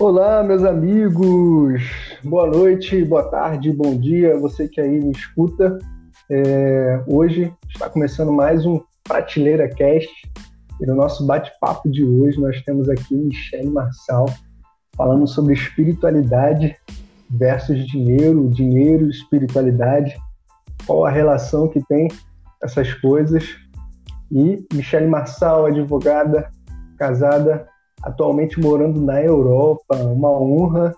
Olá, meus amigos. Boa noite, boa tarde, bom dia, você que aí me escuta. É, hoje está começando mais um Prateleira Cast. E no nosso bate-papo de hoje nós temos aqui Michele Marçal falando sobre espiritualidade versus dinheiro, dinheiro e espiritualidade, qual a relação que tem essas coisas. E Michele Marçal, advogada, casada, atualmente morando na Europa. Uma honra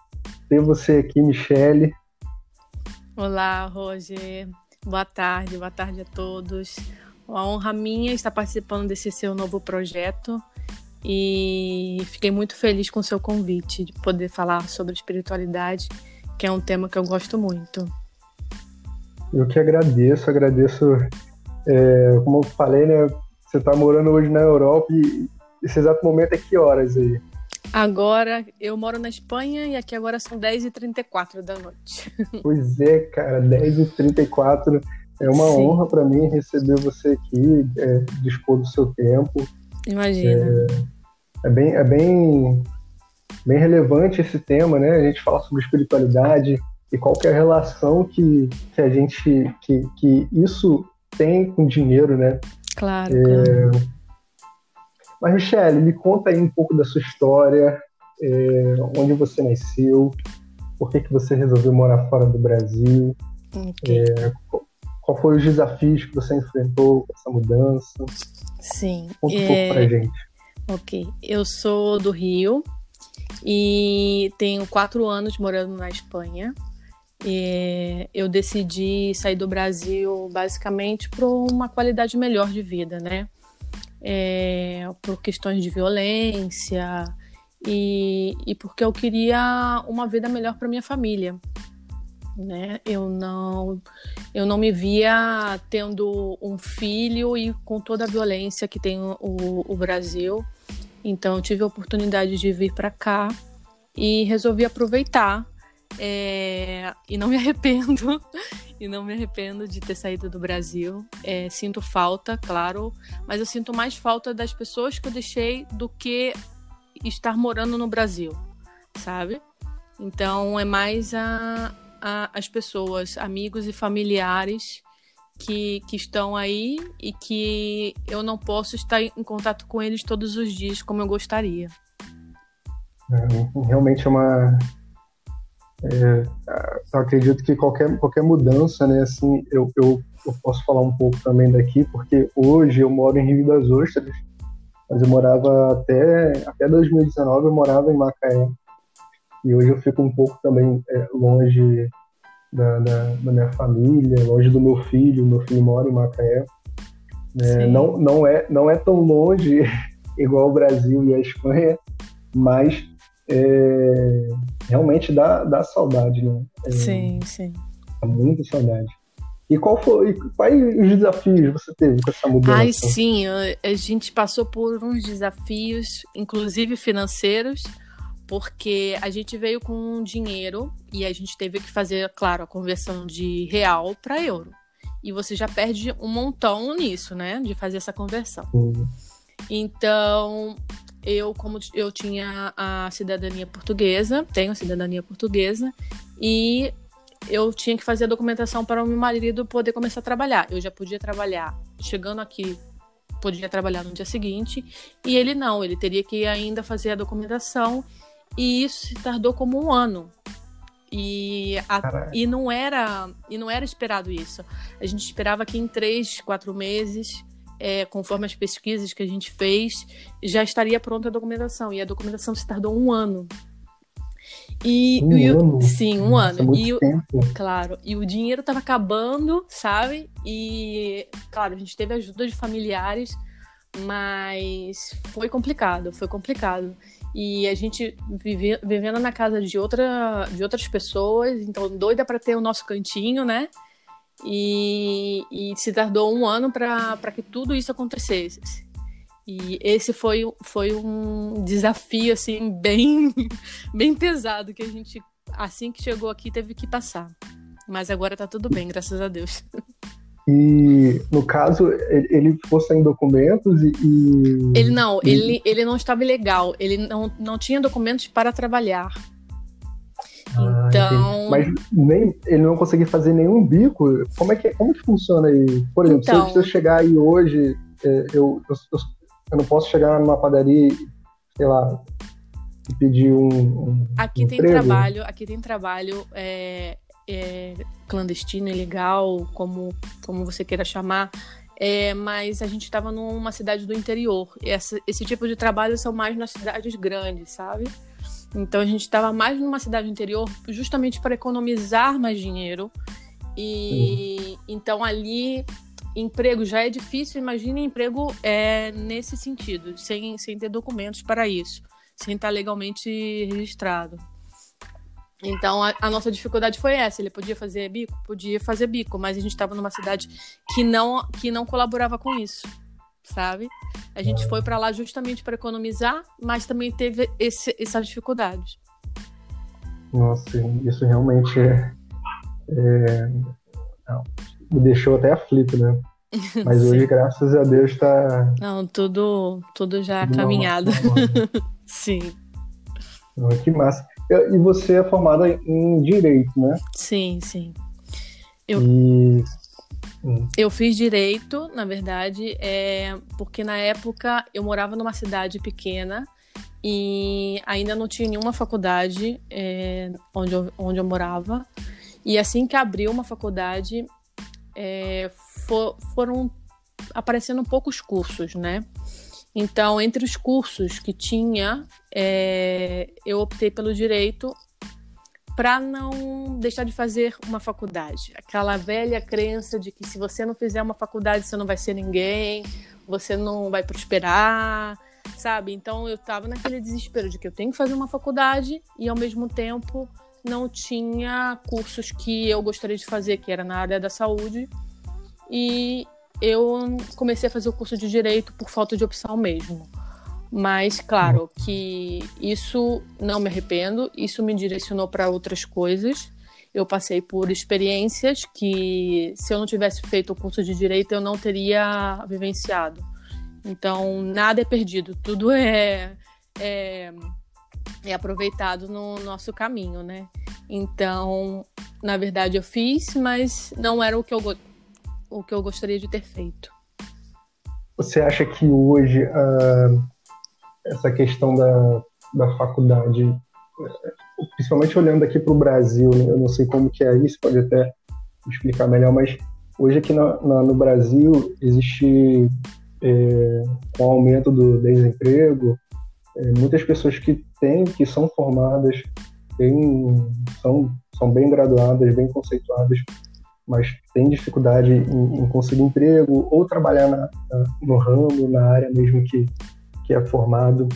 ter você aqui, Michele. Olá, Roger. Boa tarde, boa tarde a todos. Uma honra minha estar participando desse seu novo projeto e fiquei muito feliz com o seu convite de poder falar sobre espiritualidade, que é um tema que eu gosto muito. Eu que agradeço, agradeço. É, como eu falei, né? Você está morando hoje na Europa e esse exato momento é que horas aí? Agora, eu moro na Espanha e aqui agora são 10h34 da noite. Pois é, cara, 10h34. É uma Sim. honra para mim receber você aqui, é, dispor do seu tempo. Imagina. É, é, bem, é bem, bem relevante esse tema, né? A gente fala sobre espiritualidade e qual é a relação que, que a gente, que, que isso tem com dinheiro, né? Claro, é, claro. Mas, Michelle, me conta aí um pouco da sua história, é, onde você nasceu, por que, que você resolveu morar fora do Brasil, okay. é, qual foi os desafios que você enfrentou com essa mudança. Sim. Conta um pouco pra gente. Ok. Eu sou do Rio e tenho quatro anos morando na Espanha. E eu decidi sair do Brasil basicamente por uma qualidade melhor de vida, né? É, por questões de violência e, e porque eu queria uma vida melhor para minha família. Né? Eu não eu não me via tendo um filho e com toda a violência que tem o, o Brasil. Então tive a oportunidade de vir para cá e resolvi aproveitar é, e não me arrependo e não me arrependo de ter saído do Brasil. É, sinto falta, claro, mas eu sinto mais falta das pessoas que eu deixei do que estar morando no Brasil, sabe? Então é mais a, a, as pessoas, amigos e familiares que, que estão aí e que eu não posso estar em contato com eles todos os dias como eu gostaria. É, realmente é uma é, eu acredito que qualquer, qualquer mudança, né, assim, eu, eu, eu, posso falar um pouco também daqui, porque hoje eu moro em Rio das Ostras, mas eu morava até, até 2019, eu morava em Macaé, e hoje eu fico um pouco também é, longe da, da, da, minha família, longe do meu filho, meu filho mora em Macaé, é, não, não, é, não é tão longe igual o Brasil e a Espanha, mas é, realmente dá, dá saudade, né? É, sim, sim. Dá muita saudade. E qual foi, quais os desafios você teve com essa mudança? Ai, sim, a gente passou por uns desafios, inclusive financeiros, porque a gente veio com dinheiro e a gente teve que fazer, claro, a conversão de real para euro. E você já perde um montão nisso, né? De fazer essa conversão. Uhum. Então, eu, como eu tinha a cidadania portuguesa, tenho a cidadania portuguesa, e eu tinha que fazer a documentação para o meu marido poder começar a trabalhar. Eu já podia trabalhar chegando aqui, podia trabalhar no dia seguinte, e ele não, ele teria que ainda fazer a documentação, e isso se tardou como um ano. E, a, e não era e não era esperado isso. A gente esperava que em três, quatro meses é, conforme as pesquisas que a gente fez, já estaria pronta a documentação. E a documentação se tardou um ano. E, um e ano? sim, um Nossa, ano. E o, claro, e o dinheiro estava acabando, sabe? E claro, a gente teve ajuda de familiares, mas foi complicado, foi complicado. E a gente vive, vivendo na casa de outra de outras pessoas, então doida para ter o nosso cantinho, né? E, e se tardou um ano para que tudo isso acontecesse. E esse foi, foi um desafio assim bem bem pesado que a gente assim que chegou aqui teve que passar. Mas agora tá tudo bem, graças a Deus. E, no caso, ele ficou sem documentos e. Ele não. Ele, ele não estava ilegal, ele não, não tinha documentos para trabalhar. Ah, então. Mas nem, ele não conseguia fazer nenhum bico. Como é que, como que funciona aí? Por exemplo, então... se eu chegar aí hoje, é, eu, eu, eu, não posso chegar numa padaria, sei lá, e pedir um. um aqui um tem trabalho, aqui tem trabalho é, é, clandestino, ilegal, como, como você queira chamar. É, mas a gente estava numa cidade do interior. Essa, esse tipo de trabalho são mais nas cidades grandes, sabe? Então a gente estava mais numa cidade interior justamente para economizar mais dinheiro. E então ali emprego já é difícil, imagine emprego é, nesse sentido, sem, sem ter documentos para isso, sem estar legalmente registrado. Então a, a, nossa dificuldade foi essa. Ele podia fazer bico, podia fazer bico, mas a gente estava numa cidade que não que não colaborava com isso sabe? A gente foi para lá justamente para economizar, mas também teve esse, essas dificuldades. Nossa, isso realmente é, é me deixou até aflito, né? Mas hoje, graças a Deus, está. Não, tudo, tudo já tudo caminhado. Sim. Que massa. E você é formada em Direito, né? Sim, sim. Eu... E Hum. Eu fiz direito, na verdade, é, porque na época eu morava numa cidade pequena e ainda não tinha nenhuma faculdade é, onde, eu, onde eu morava. E assim que abriu uma faculdade, é, for, foram aparecendo poucos cursos, né? Então, entre os cursos que tinha, é, eu optei pelo direito para não deixar de fazer uma faculdade. Aquela velha crença de que se você não fizer uma faculdade, você não vai ser ninguém, você não vai prosperar, sabe? Então eu estava naquele desespero de que eu tenho que fazer uma faculdade e ao mesmo tempo não tinha cursos que eu gostaria de fazer, que era na área da saúde. E eu comecei a fazer o curso de direito por falta de opção mesmo. Mas, claro, que isso não me arrependo, isso me direcionou para outras coisas. Eu passei por experiências que, se eu não tivesse feito o curso de direito, eu não teria vivenciado. Então, nada é perdido, tudo é, é, é aproveitado no nosso caminho, né? Então, na verdade, eu fiz, mas não era o que eu, o que eu gostaria de ter feito. Você acha que hoje uh, essa questão da, da faculdade, principalmente olhando aqui para o Brasil, né? eu não sei como que é isso, pode até explicar melhor, mas hoje aqui na, na, no Brasil existe, é, com o aumento do desemprego, é, muitas pessoas que têm, que são formadas, têm, são, são bem graduadas, bem conceituadas, mas têm dificuldade em, em conseguir emprego ou trabalhar na, na, no ramo, na área mesmo que, que é formado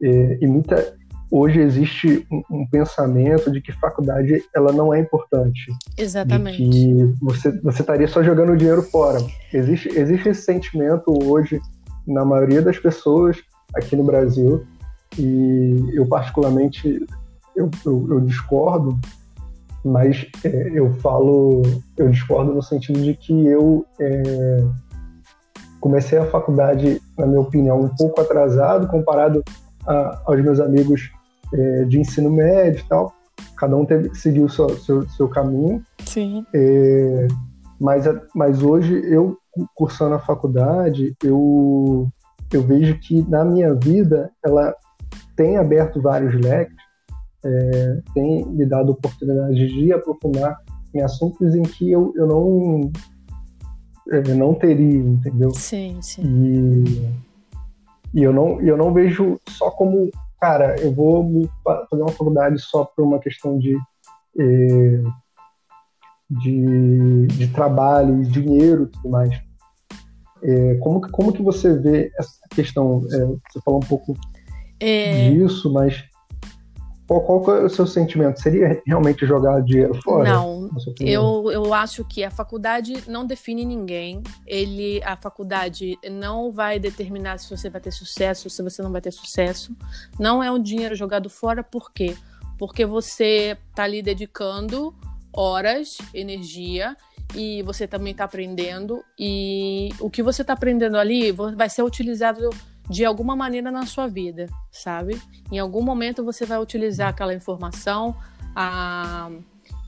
e, e muita hoje existe um, um, pensamento de que faculdade ela não é importante. Exatamente. que você, você estaria só jogando o dinheiro fora. Existe, existe esse sentimento hoje na maioria das pessoas aqui no Brasil e eu particularmente eu, eu, eu discordo, mas é, eu falo, eu discordo no sentido de que eu é, comecei a faculdade, na minha opinião, um pouco atrasado comparado a, aos meus amigos é, de ensino médio e tal. Cada um teve, seguiu o seu, seu, seu caminho. Sim. É, mas, mas hoje, eu cursando a faculdade, eu, eu vejo que na minha vida ela tem aberto vários leques, é, tem me dado oportunidade de aprofundar em assuntos em que eu, eu não é, não teria, entendeu? Sim, sim. E, e eu, não, eu não vejo só como, cara, eu vou fazer uma faculdade só por uma questão de, é, de, de trabalho, dinheiro e tudo mais. É, como, como que você vê essa questão? É, você falou um pouco é... disso, mas qual, qual é o seu sentimento? Seria realmente jogar dinheiro fora? Não, eu, eu acho que a faculdade não define ninguém. Ele, a faculdade não vai determinar se você vai ter sucesso ou se você não vai ter sucesso. Não é um dinheiro jogado fora, por quê? Porque você está ali dedicando horas, energia e você também está aprendendo e o que você está aprendendo ali vai ser utilizado de alguma maneira na sua vida, sabe? Em algum momento você vai utilizar aquela informação, a...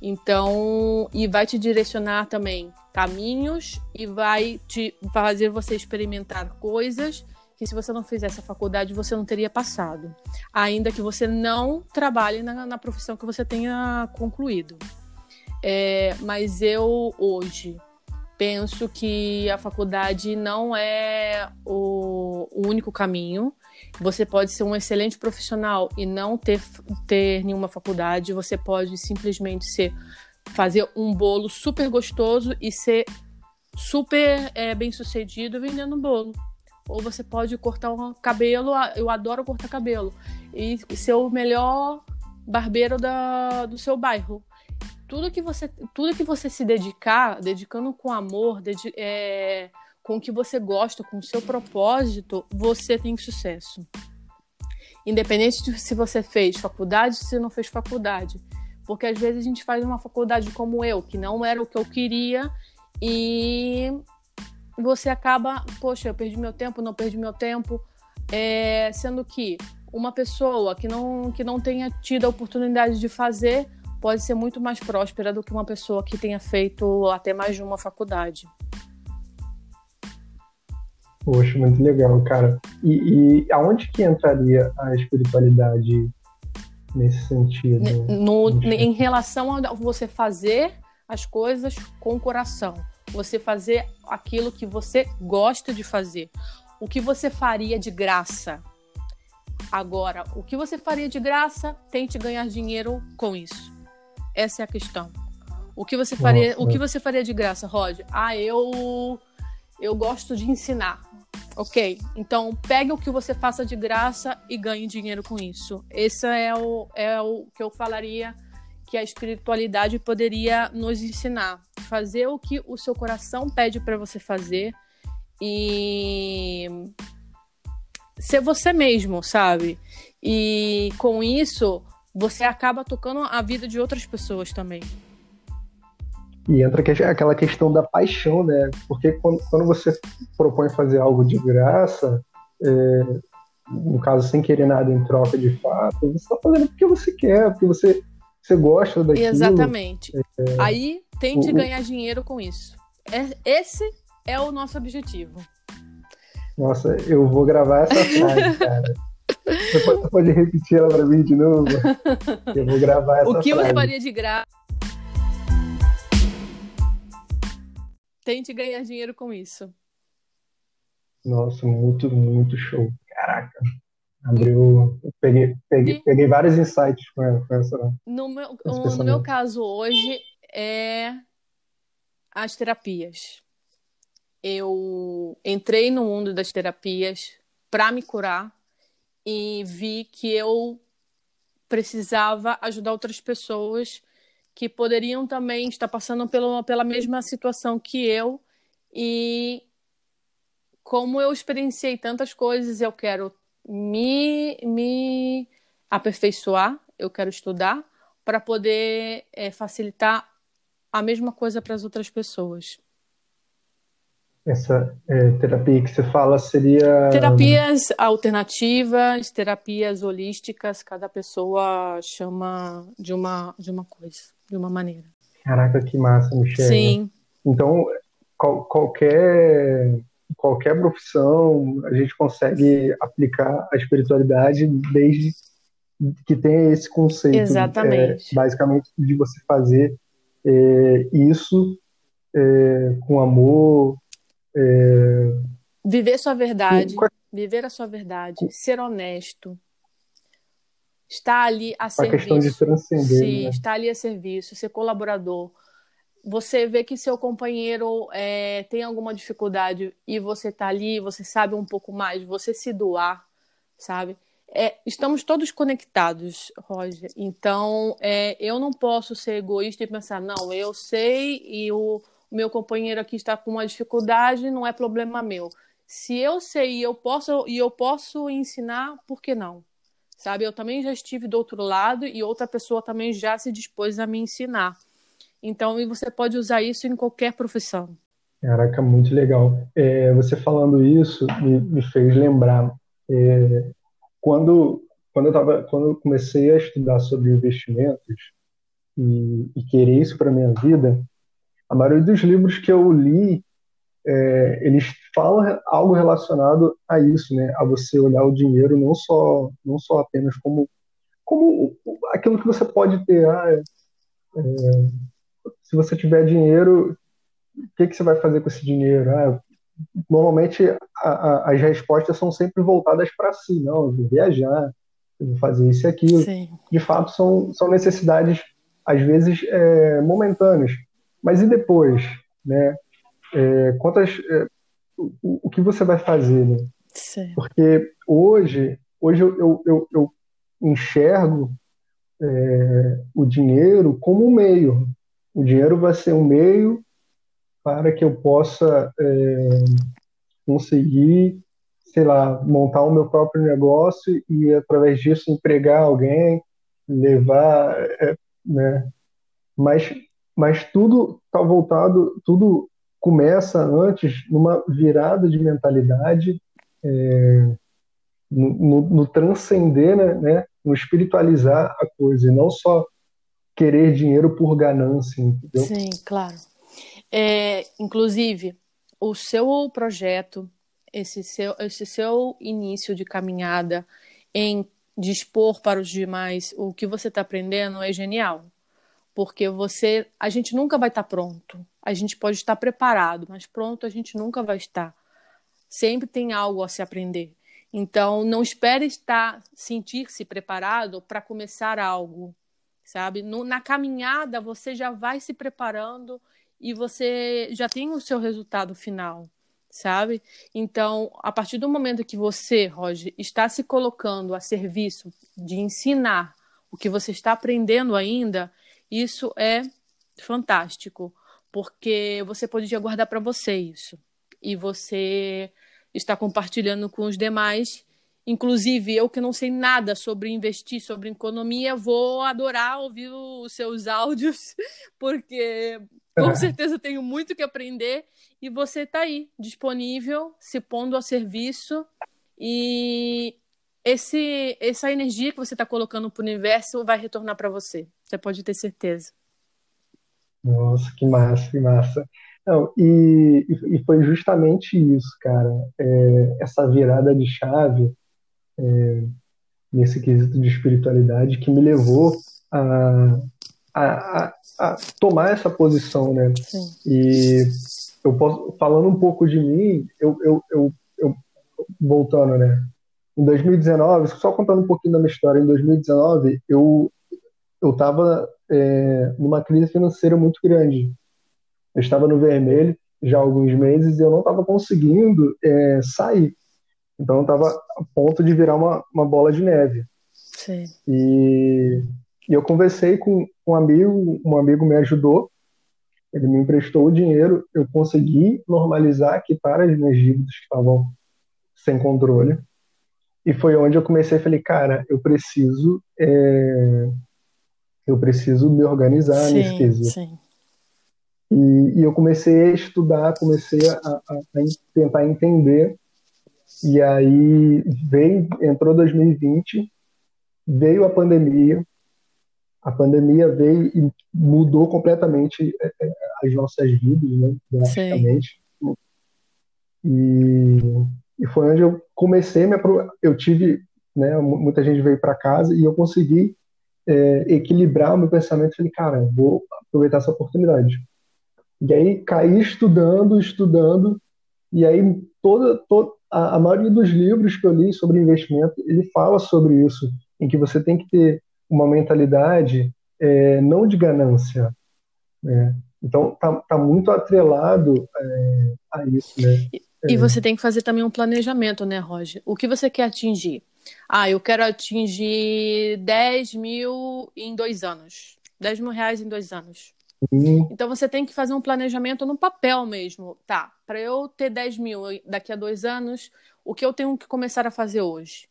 então e vai te direcionar também caminhos e vai te fazer você experimentar coisas que se você não fizesse a faculdade você não teria passado, ainda que você não trabalhe na, na profissão que você tenha concluído. É, mas eu hoje penso que a faculdade não é o, único caminho. Você pode ser um excelente profissional e não ter, ter nenhuma faculdade. Você pode simplesmente ser fazer um bolo super gostoso e ser super é, bem sucedido vendendo bolo. Ou você pode cortar um cabelo, eu adoro cortar cabelo, e ser o melhor barbeiro da, do seu bairro tudo que você, tudo que você se dedicar, dedicando com amor, é, com o que você gosta, com o seu propósito, você tem sucesso. Independente de se você fez faculdade, se não fez faculdade. Porque às vezes a gente faz uma faculdade como eu, que não era o que eu queria, e você acaba, poxa, eu perdi meu tempo, não perdi meu tempo, é, sendo que uma pessoa que não, que não tenha tido a oportunidade de fazer pode ser muito mais próspera do que uma pessoa que tenha feito até mais de uma faculdade. Poxa, muito legal, cara. E, e aonde que entraria a espiritualidade nesse sentido? No, em relação a você fazer as coisas com o coração. Você fazer aquilo que você gosta de fazer. O que você faria de graça. Agora, o que você faria de graça, tente ganhar dinheiro com isso. Essa é a questão. O que você faria, Nossa. o que você faria de graça, Rod? Ah, eu eu gosto de ensinar. Ok, então pegue o que você faça de graça e ganhe dinheiro com isso. Esse é o, é o que eu falaria que a espiritualidade poderia nos ensinar. Fazer o que o seu coração pede para você fazer e ser você mesmo, sabe? E com isso você acaba tocando a vida de outras pessoas também. E entra aquela questão da paixão, né? Porque quando, quando você propõe fazer algo de graça, é, no caso, sem querer nada em troca de fato, você está fazendo porque você quer, porque você, você gosta daquilo. Exatamente. É, Aí tente o, ganhar dinheiro com isso. É, esse é o nosso objetivo. Nossa, eu vou gravar essa frase, cara. Você pode, pode repetir ela para mim de novo? Eu vou gravar essa O que frase. você faria de graça? Tente ganhar dinheiro com isso. Nossa, muito, muito show. Caraca. Abriu. Peguei, peguei, peguei vários insights com essa. No meu, no meu caso hoje é as terapias. Eu entrei no mundo das terapias para me curar e vi que eu precisava ajudar outras pessoas que poderiam também estar passando pelo, pela mesma situação que eu. E como eu experienciei tantas coisas, eu quero me, me aperfeiçoar, eu quero estudar para poder é, facilitar a mesma coisa para as outras pessoas essa é, terapia que você fala seria. Terapias alternativas, terapias holísticas, cada pessoa chama de uma, de uma coisa, de uma maneira. Caraca, que massa, Michelle. Sim. Então, qual, qualquer, qualquer profissão, a gente consegue aplicar a espiritualidade desde que tenha esse conceito. Exatamente. É, basicamente, de você fazer é, isso é, com amor, é... Viver sua verdade, viver a sua verdade, ser honesto, estar ali a, a serviço. questão de transcender. Sim, né? estar ali a serviço, ser colaborador. Você vê que seu companheiro é, tem alguma dificuldade e você está ali, você sabe um pouco mais, você se doar, sabe? É, estamos todos conectados, Roger. Então, é, eu não posso ser egoísta e pensar, não, eu sei e o, o meu companheiro aqui está com uma dificuldade, não é problema meu. Se eu sei e eu posso e eu posso ensinar, por que não? Sabe? Eu também já estive do outro lado e outra pessoa também já se dispôs a me ensinar. Então, e você pode usar isso em qualquer profissão. Caraca, muito legal. É, você falando isso me, me fez lembrar é, quando quando eu tava, quando eu comecei a estudar sobre investimentos e, e querer isso para minha vida, a maioria dos livros que eu li é, eles falam algo relacionado a isso, né? A você olhar o dinheiro não só não só apenas como como aquilo que você pode ter. Ah, é, é se você tiver dinheiro, o que, que você vai fazer com esse dinheiro? Ah, normalmente a, a, as respostas são sempre voltadas para si, não, eu vou viajar, eu vou fazer isso e aquilo. Sim. De fato, são, são necessidades, às vezes, é, momentâneas. Mas e depois? Né? É, quantas, é, o, o, que você vai fazer? Né? Porque hoje, hoje eu, eu, eu, eu enxergo é, o dinheiro como um meio. O dinheiro vai ser um meio para que eu possa é, conseguir, sei lá, montar o meu próprio negócio e através disso empregar alguém, levar, é, né? Mas, mas tudo está voltado, tudo começa antes numa virada de mentalidade, é, no, no, no, transcender, né, né, no espiritualizar a coisa, e não só querer dinheiro por ganância, entendeu? Sim, claro. É, inclusive, o seu projeto, esse seu, esse seu início de caminhada em dispor para os demais o que você está aprendendo é genial. Porque você, a gente nunca vai estar pronto. A gente pode estar preparado, mas pronto a gente nunca vai estar. Sempre tem algo a se aprender. Então, não espere estar, sentir-se preparado para começar algo, sabe? No, na caminhada, você já vai se preparando e você já tem o seu resultado final, sabe? Então, a partir do momento que você, Roger, está se colocando a serviço de ensinar o que você está aprendendo ainda, isso é fantástico, porque você poderia guardar para você isso. E você está compartilhando com os demais. Inclusive, eu que não sei nada sobre investir, sobre economia, vou adorar ouvir os seus áudios, porque com certeza tenho muito que aprender e você está aí, disponível, se pondo a serviço e esse, essa energia que você está colocando para o universo vai retornar para você. Você pode ter certeza. Nossa, que massa, que massa. Não, e, e foi justamente isso, cara. É, essa virada de chave é, nesse quesito de espiritualidade que me levou a, a, a, a tomar essa posição, né? Sim. E eu posso, falando um pouco de mim, eu, eu, eu, eu voltando, né? Em 2019, só contando um pouquinho da minha história, em 2019 eu eu estava é, numa crise financeira muito grande. Eu estava no vermelho já há alguns meses e eu não estava conseguindo é, sair. Então eu estava a ponto de virar uma, uma bola de neve. Sim. E e eu conversei com um amigo, um amigo me ajudou, ele me emprestou o dinheiro, eu consegui normalizar, quitar as minhas dívidas que estavam sem controle. E foi onde eu comecei a falei, cara, eu preciso, é... eu preciso me organizar sim, nesse quesito. Sim. E, e, eu comecei a estudar, comecei a, a, a tentar entender. E aí veio, entrou 2020, veio a pandemia, a pandemia veio e mudou completamente é, é, as nossas vidas, né, drasticamente. E, e foi onde eu comecei, me eu tive, né, muita gente veio para casa e eu consegui é, equilibrar o meu pensamento. Falei, cara, vou aproveitar essa oportunidade. E aí caí estudando, estudando, e aí toda, toda a, a maioria dos livros que eu li sobre investimento, ele fala sobre isso, em que você tem que ter uma mentalidade é, não de ganância. Né? Então, tá, tá muito atrelado é, a isso, né? E, e, você tem que fazer também um planejamento, né, Roger? O que você quer atingir? Ah, eu quero atingir 10 mil em dois anos. 10 mil reais em dois anos. Uhum. Então você tem que fazer um planejamento no papel mesmo. Tá, para eu ter 10 mil daqui a dois anos, o que eu tenho que começar a fazer hoje?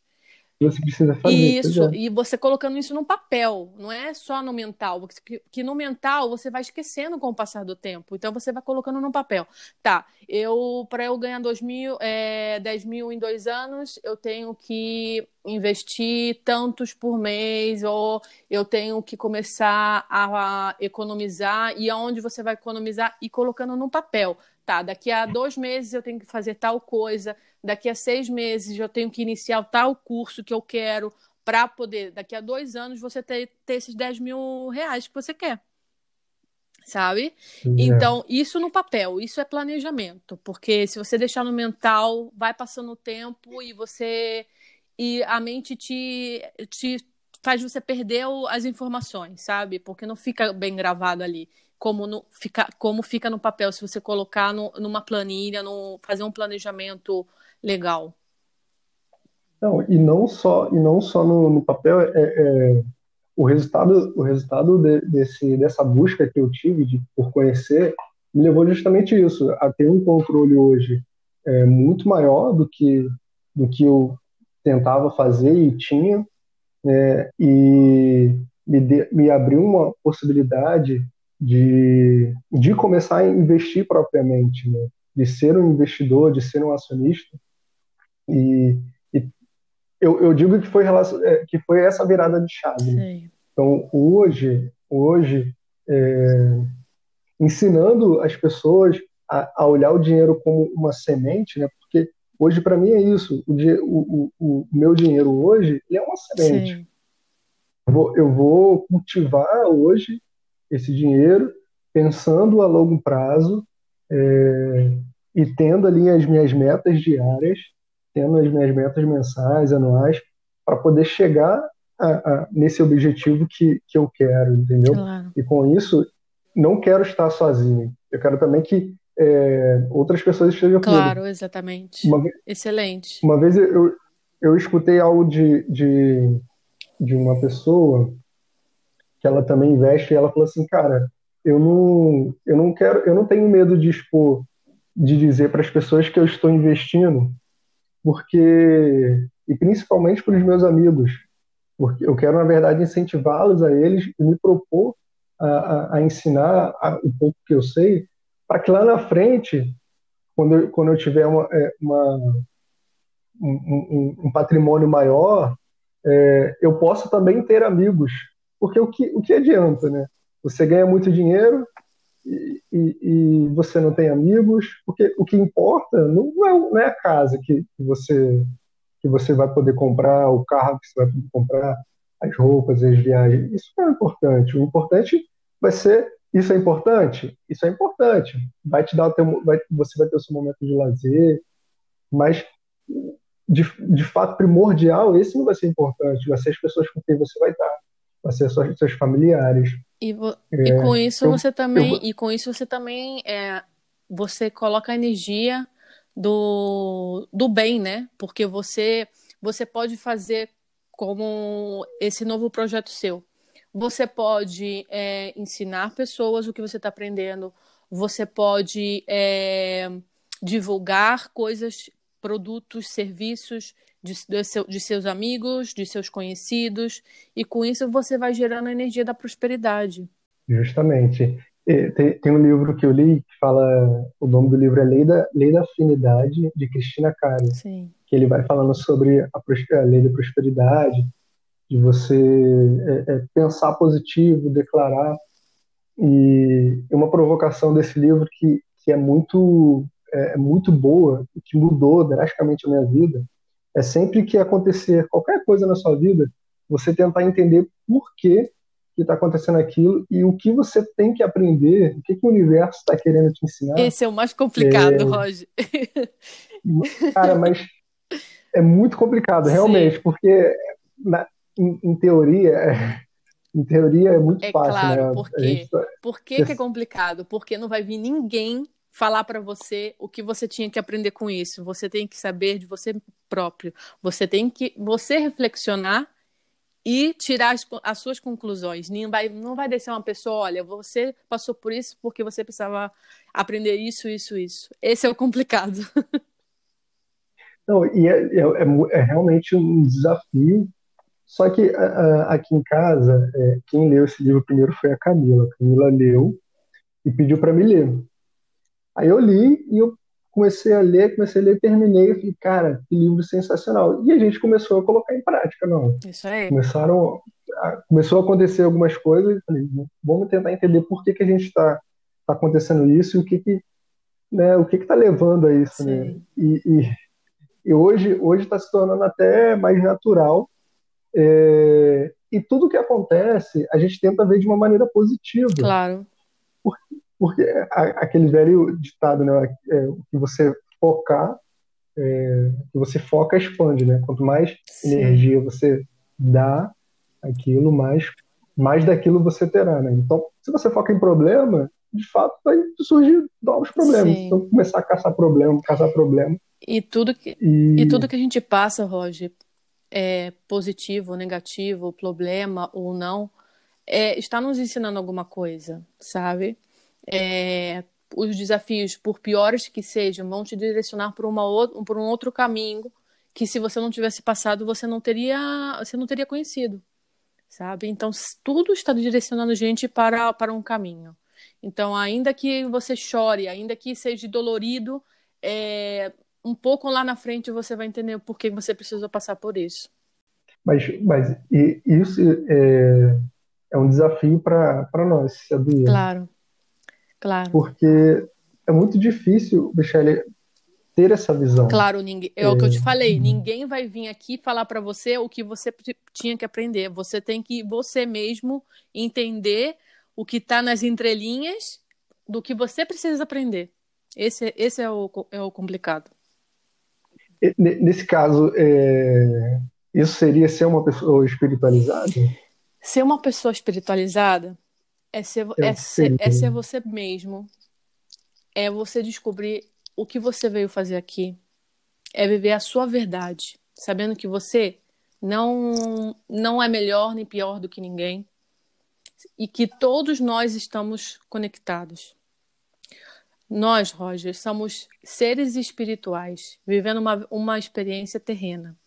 Você precisa fazer. Isso, é. e você colocando isso no papel, não é só no mental, porque que no mental você vai esquecendo com o passar do tempo. Então você vai colocando no papel. Tá, eu para eu ganhar 2 mil, é, 10 mil em dois anos, eu tenho que investir tantos por mês, ou eu tenho que começar a, a economizar, e aonde você vai economizar e colocando no papel. Tá, daqui a dois meses eu tenho que fazer tal coisa daqui a seis meses eu tenho que iniciar tal curso que eu quero para poder, daqui a dois anos, você ter, ter esses 10 mil reais que você quer. Sabe? É. Então, isso no papel, isso é planejamento. Porque se você deixar no mental, vai passando o tempo e você. E a mente te, te faz você perder as informações, sabe? Porque não fica bem gravado ali como, no, fica, como fica no papel, se você colocar no, numa planilha, no, fazer um planejamento legal. Não, e não só, e não só no, no papel, é, é, o resultado, o resultado de, desse, dessa busca que eu tive de, por conhecer me levou justamente isso, a ter um controle hoje é, muito maior do que, do que eu tentava fazer e tinha, é, e me, de, me abriu uma possibilidade de, de começar a investir propriamente, né? de ser um investidor, de ser um acionista. E, e eu, eu, digo que foi, é, que foi essa virada de chave. Né? Então, hoje, hoje é, ensinando as pessoas a, a, olhar o dinheiro como uma semente, né? porque hoje, para mim, é isso. O, o, o, o, meu dinheiro hoje é uma semente. Eu vou, eu vou cultivar hoje esse dinheiro, pensando a longo prazo é, e tendo ali as minhas metas diárias, tendo as minhas metas mensais, anuais, para poder chegar a, a, nesse objetivo que, que eu quero, entendeu? Claro. E com isso, não quero estar sozinho. Eu quero também que é, outras pessoas estejam comigo. Claro, exatamente. Uma, Excelente. Uma vez eu, eu escutei algo de, de, de uma pessoa que ela também investe, e ela falou assim, cara, eu não, eu não quero, eu não tenho medo de expor, de dizer para as pessoas que eu estou investindo, porque e principalmente para os meus amigos, porque eu quero na verdade incentivá-los a eles e me propor a, a, a ensinar o pouco que eu sei, para que lá na frente, quando eu, quando eu tiver uma, é, uma um, um, um, patrimônio maior, é, eu possa também ter amigos porque o que, o que adianta, né? Você ganha muito dinheiro e, e, você não tem amigos, porque o que importa não é, não é a casa que, você, que você vai poder comprar, o carro que você vai poder comprar, as roupas, as viagens. Isso não é importante. O importante vai ser isso é importante? Isso é importante. Vai te dar teu, vai, você vai ter o seu momento de lazer, mas de, de fato primordial, esse não vai ser importante. Vai ser as pessoas com quem você vai estar vai ser seus familiares. E, é, e com isso eu, você também, eu... e com isso você também é, você coloca a energia do, do bem, né? Porque você você pode fazer como esse novo projeto seu. Você pode é, ensinar pessoas o que você está aprendendo. Você pode é, divulgar coisas, produtos, serviços de, de, seu, de seus amigos, de seus conhecidos, e com isso você vai gerando a energia da prosperidade. Justamente. Tem, tem, um livro que eu li que fala, o nome do livro é Lei da, lei da Afinidade, de Cristina Cari, que ele vai falando sobre a, a lei da prosperidade, de você é, é, pensar positivo, declarar, e uma provocação desse livro que, que é muito é, é muito boa que mudou drasticamente a minha vida, é sempre que acontecer qualquer coisa na sua vida, você tentar entender por que está acontecendo aquilo e o que você tem que aprender, o que, que o universo está querendo te ensinar. Esse é o mais complicado, é... Roger. Cara, mas é muito complicado, realmente, Sim. porque na, em, em, teoria. Em teoria é muito é fácil, claro, né? Por quê? Gente... Por que, que é complicado? Porque não vai vir ninguém falar para você o que você tinha que aprender com isso. Você tem que saber de você próprio. Você tem que você reflexionar e tirar as, as suas conclusões. Não vai, não vai descer uma pessoa, olha, você passou por isso porque você precisava aprender isso, isso, isso. Esse é o complicado. Não, e é, é, é, é realmente um desafio. Só que aqui em casa, é, quem leu esse livro primeiro foi a Camila. A Camila leu e pediu para me ler. Aí eu li e eu comecei a ler, comecei a ler, terminei e falei, cara, que livro sensacional. E a gente começou a colocar em prática, não. Isso aí. Começaram, a, começou a acontecer algumas coisas e falei, vamos tentar entender por que, que a gente está tá acontecendo isso e o que que, né, o que que tá levando a isso, né? Sim. né? E, e, e hoje hoje está se tornando até mais natural é, e tudo que acontece a gente tenta ver de uma maneira positiva. Claro. Porque, porque aquele velho ditado, né? É, o que você focar, é, que você foca, expande, né? Quanto mais Sim. energia você dá aquilo, mais, mais daquilo você terá, né? Então, se você foca em problema, de fato vai surgir novos problemas. Sim. Então, começar a caçar problema, caçar problema. E tudo que, e... e tudo que a gente passa, Roger, é positivo, negativo, problema ou não, é, está nos ensinando alguma coisa, sabe? É, os desafios, por piores que sejam, vão te direcionar por, uma por um outro caminho que se você não tivesse passado, você não teria, você não teria conhecido, sabe? Então, tudo está direcionando a gente para, para um caminho. Então, ainda que você chore, ainda que seja dolorido, é, um pouco lá na frente você vai entender o porquê você precisou passar por isso. Mas, mas isso é, é um desafio para nós, sabia? Claro. Claro. Porque é muito difícil, Michele, ter essa visão. Claro, ninguém, é, é o que eu te é. falei, ninguém vai vir aqui falar para você o que você tinha que aprender. Você tem que você mesmo entender o que está nas entrelinhas do que você precisa aprender. Esse, esse é, o, é o complicado. Nesse caso, é... isso seria ser uma pessoa espiritualizada? Ser uma pessoa espiritualizada é ser, é, ser, é ser você mesmo. É você descobrir o que você veio fazer aqui. É viver a sua verdade, sabendo que você não não é melhor nem pior do que ninguém e que todos nós estamos conectados. Nós, Roger, somos seres espirituais, vivendo uma, uma experiência terrena.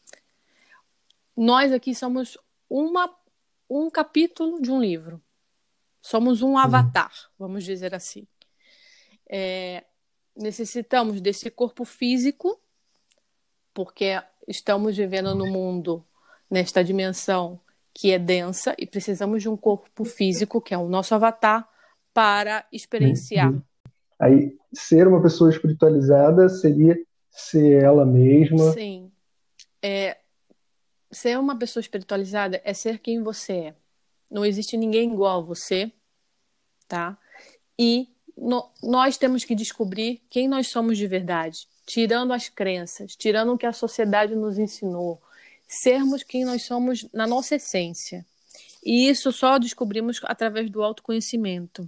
Nós aqui somos uma, um capítulo de um livro. Somos um avatar, vamos dizer assim. É, necessitamos desse corpo físico, porque estamos vivendo no mundo, nesta dimensão que é densa, e precisamos de um corpo físico, que é o nosso avatar, para experienciar. Aí, ser uma pessoa espiritualizada seria ser ela mesma. Sim. É, ser uma pessoa espiritualizada é ser quem você é. Não existe ninguém igual a você, tá? E no, nós temos que descobrir quem nós somos de verdade, tirando as crenças, tirando o que a sociedade nos ensinou, sermos quem nós somos na nossa essência. E isso só descobrimos através do autoconhecimento.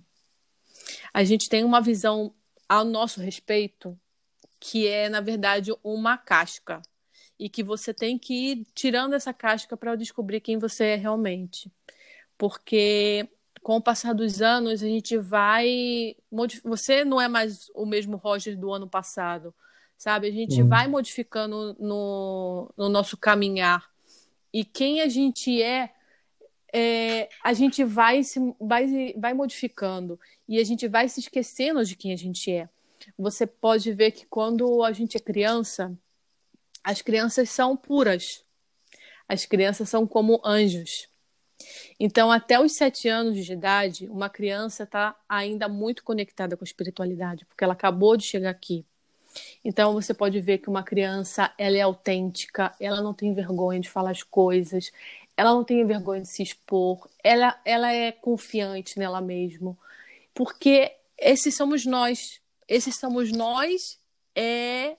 A gente tem uma visão ao nosso respeito que é, na verdade, uma casca. E que você tem que ir tirando essa casca para descobrir quem você é realmente porque com o passar dos anos a gente vai você não é mais o mesmo Roger do ano passado sabe? A gente vai modificando no, no nosso caminhar. E quem a gente é, é, a gente vai se vai, vai modificando. E a gente vai se esquecendo de quem a gente é. Você pode ver que quando a gente é criança as crianças são puras. As crianças são como anjos então, até os sete anos de idade, uma criança está ainda muito conectada com a espiritualidade, porque ela acabou de chegar aqui. Então, você pode ver que uma criança ela é autêntica, ela não tem vergonha de falar as coisas, ela não tem vergonha de se expor, ela, ela é confiante nela mesma, porque esses somos nós. Esses somos nós é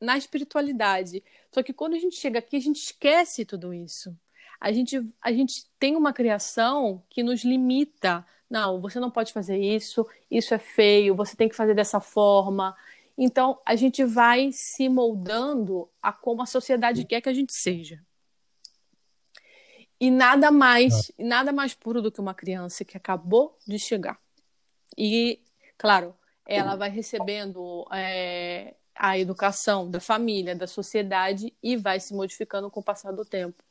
na espiritualidade. Só que quando a gente chega aqui, a gente esquece tudo isso a gente, a gente tem uma criação que nos limita. Não, você não pode fazer isso, isso é feio, você tem que fazer dessa forma. Então, a gente vai se moldando a como a sociedade quer que a gente seja. E nada mais, nada mais puro do que uma criança que acabou de chegar. E, claro, ela vai recebendo é, a educação da família, da sociedade e vai se modificando com o passar do tempo.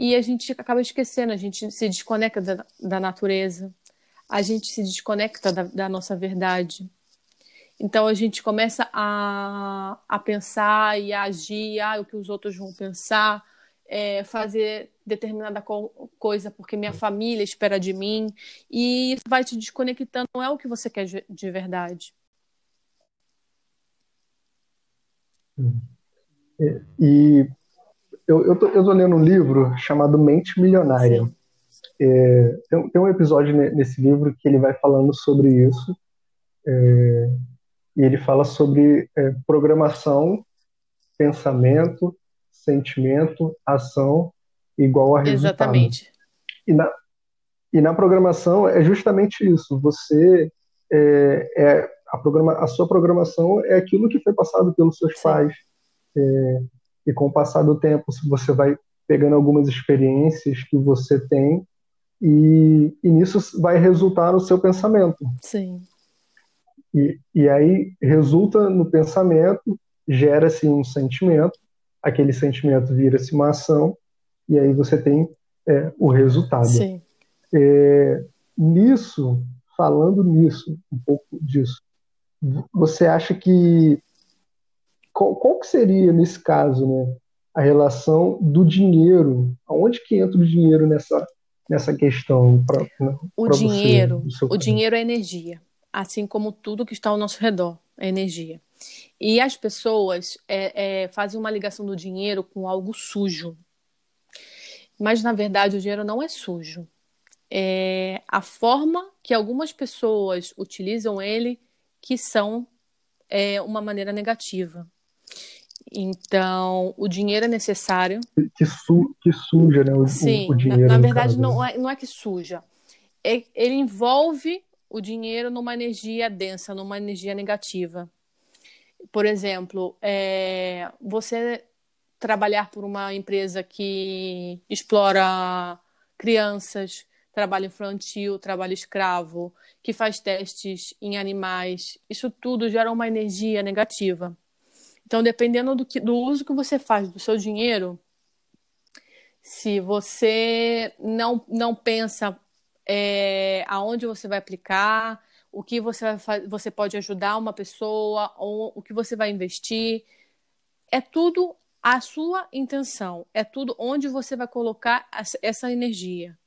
E a gente acaba esquecendo, a gente se desconecta da, da natureza, a gente se desconecta da, da, nossa verdade. Então a gente começa a, a pensar e a agir, ah, o que os outros vão pensar, é, fazer determinada co coisa porque minha família espera de mim, e isso vai te desconectando, não é o que você quer de verdade. E eu, eu, tô, eu tô lendo um livro chamado Mente Milionária. É, tem, tem, um episódio nesse livro que ele vai falando sobre isso. É, e ele fala sobre é, programação, pensamento, sentimento, ação igual a resultado. Exatamente. E na, e na programação é justamente isso. Você é, é a, programa, a sua programação é aquilo que foi passado pelos seus Sim. pais. É, e com o passar do tempo, você vai pegando algumas experiências que você tem e, e nisso vai resultar no seu pensamento. Sim. E, e aí resulta no pensamento, gera-se um sentimento, aquele sentimento vira-se uma ação e aí você tem é, o resultado. Sim. É, nisso, falando nisso, um pouco disso, você acha que qual, qual que seria nesse caso, né, a relação do dinheiro? Aonde que entra o dinheiro nessa nessa questão para o dinheiro? Você, o dinheiro é energia, assim como tudo que está ao nosso redor é energia. E as pessoas é, é, fazem uma ligação do dinheiro com algo sujo. Mas, na verdade, o dinheiro não é sujo. É a forma que algumas pessoas utilizam ele que são é, uma maneira negativa. Então, o dinheiro é necessário. Que, su que suja, né? O, Sim, o dinheiro. Na, na verdade, não é, não é que suja. É, ele envolve o dinheiro numa energia densa, numa energia negativa. Por exemplo, é, você trabalhar por uma empresa que explora crianças, trabalho infantil, trabalho escravo, que faz testes em animais, isso tudo gera uma energia negativa. Então, dependendo do, que, do uso que você faz do seu dinheiro, se você não, não pensa é, aonde você vai aplicar, o que você, vai, você pode ajudar uma pessoa, ou o que você vai investir, é tudo a sua intenção, é tudo onde você vai colocar essa energia.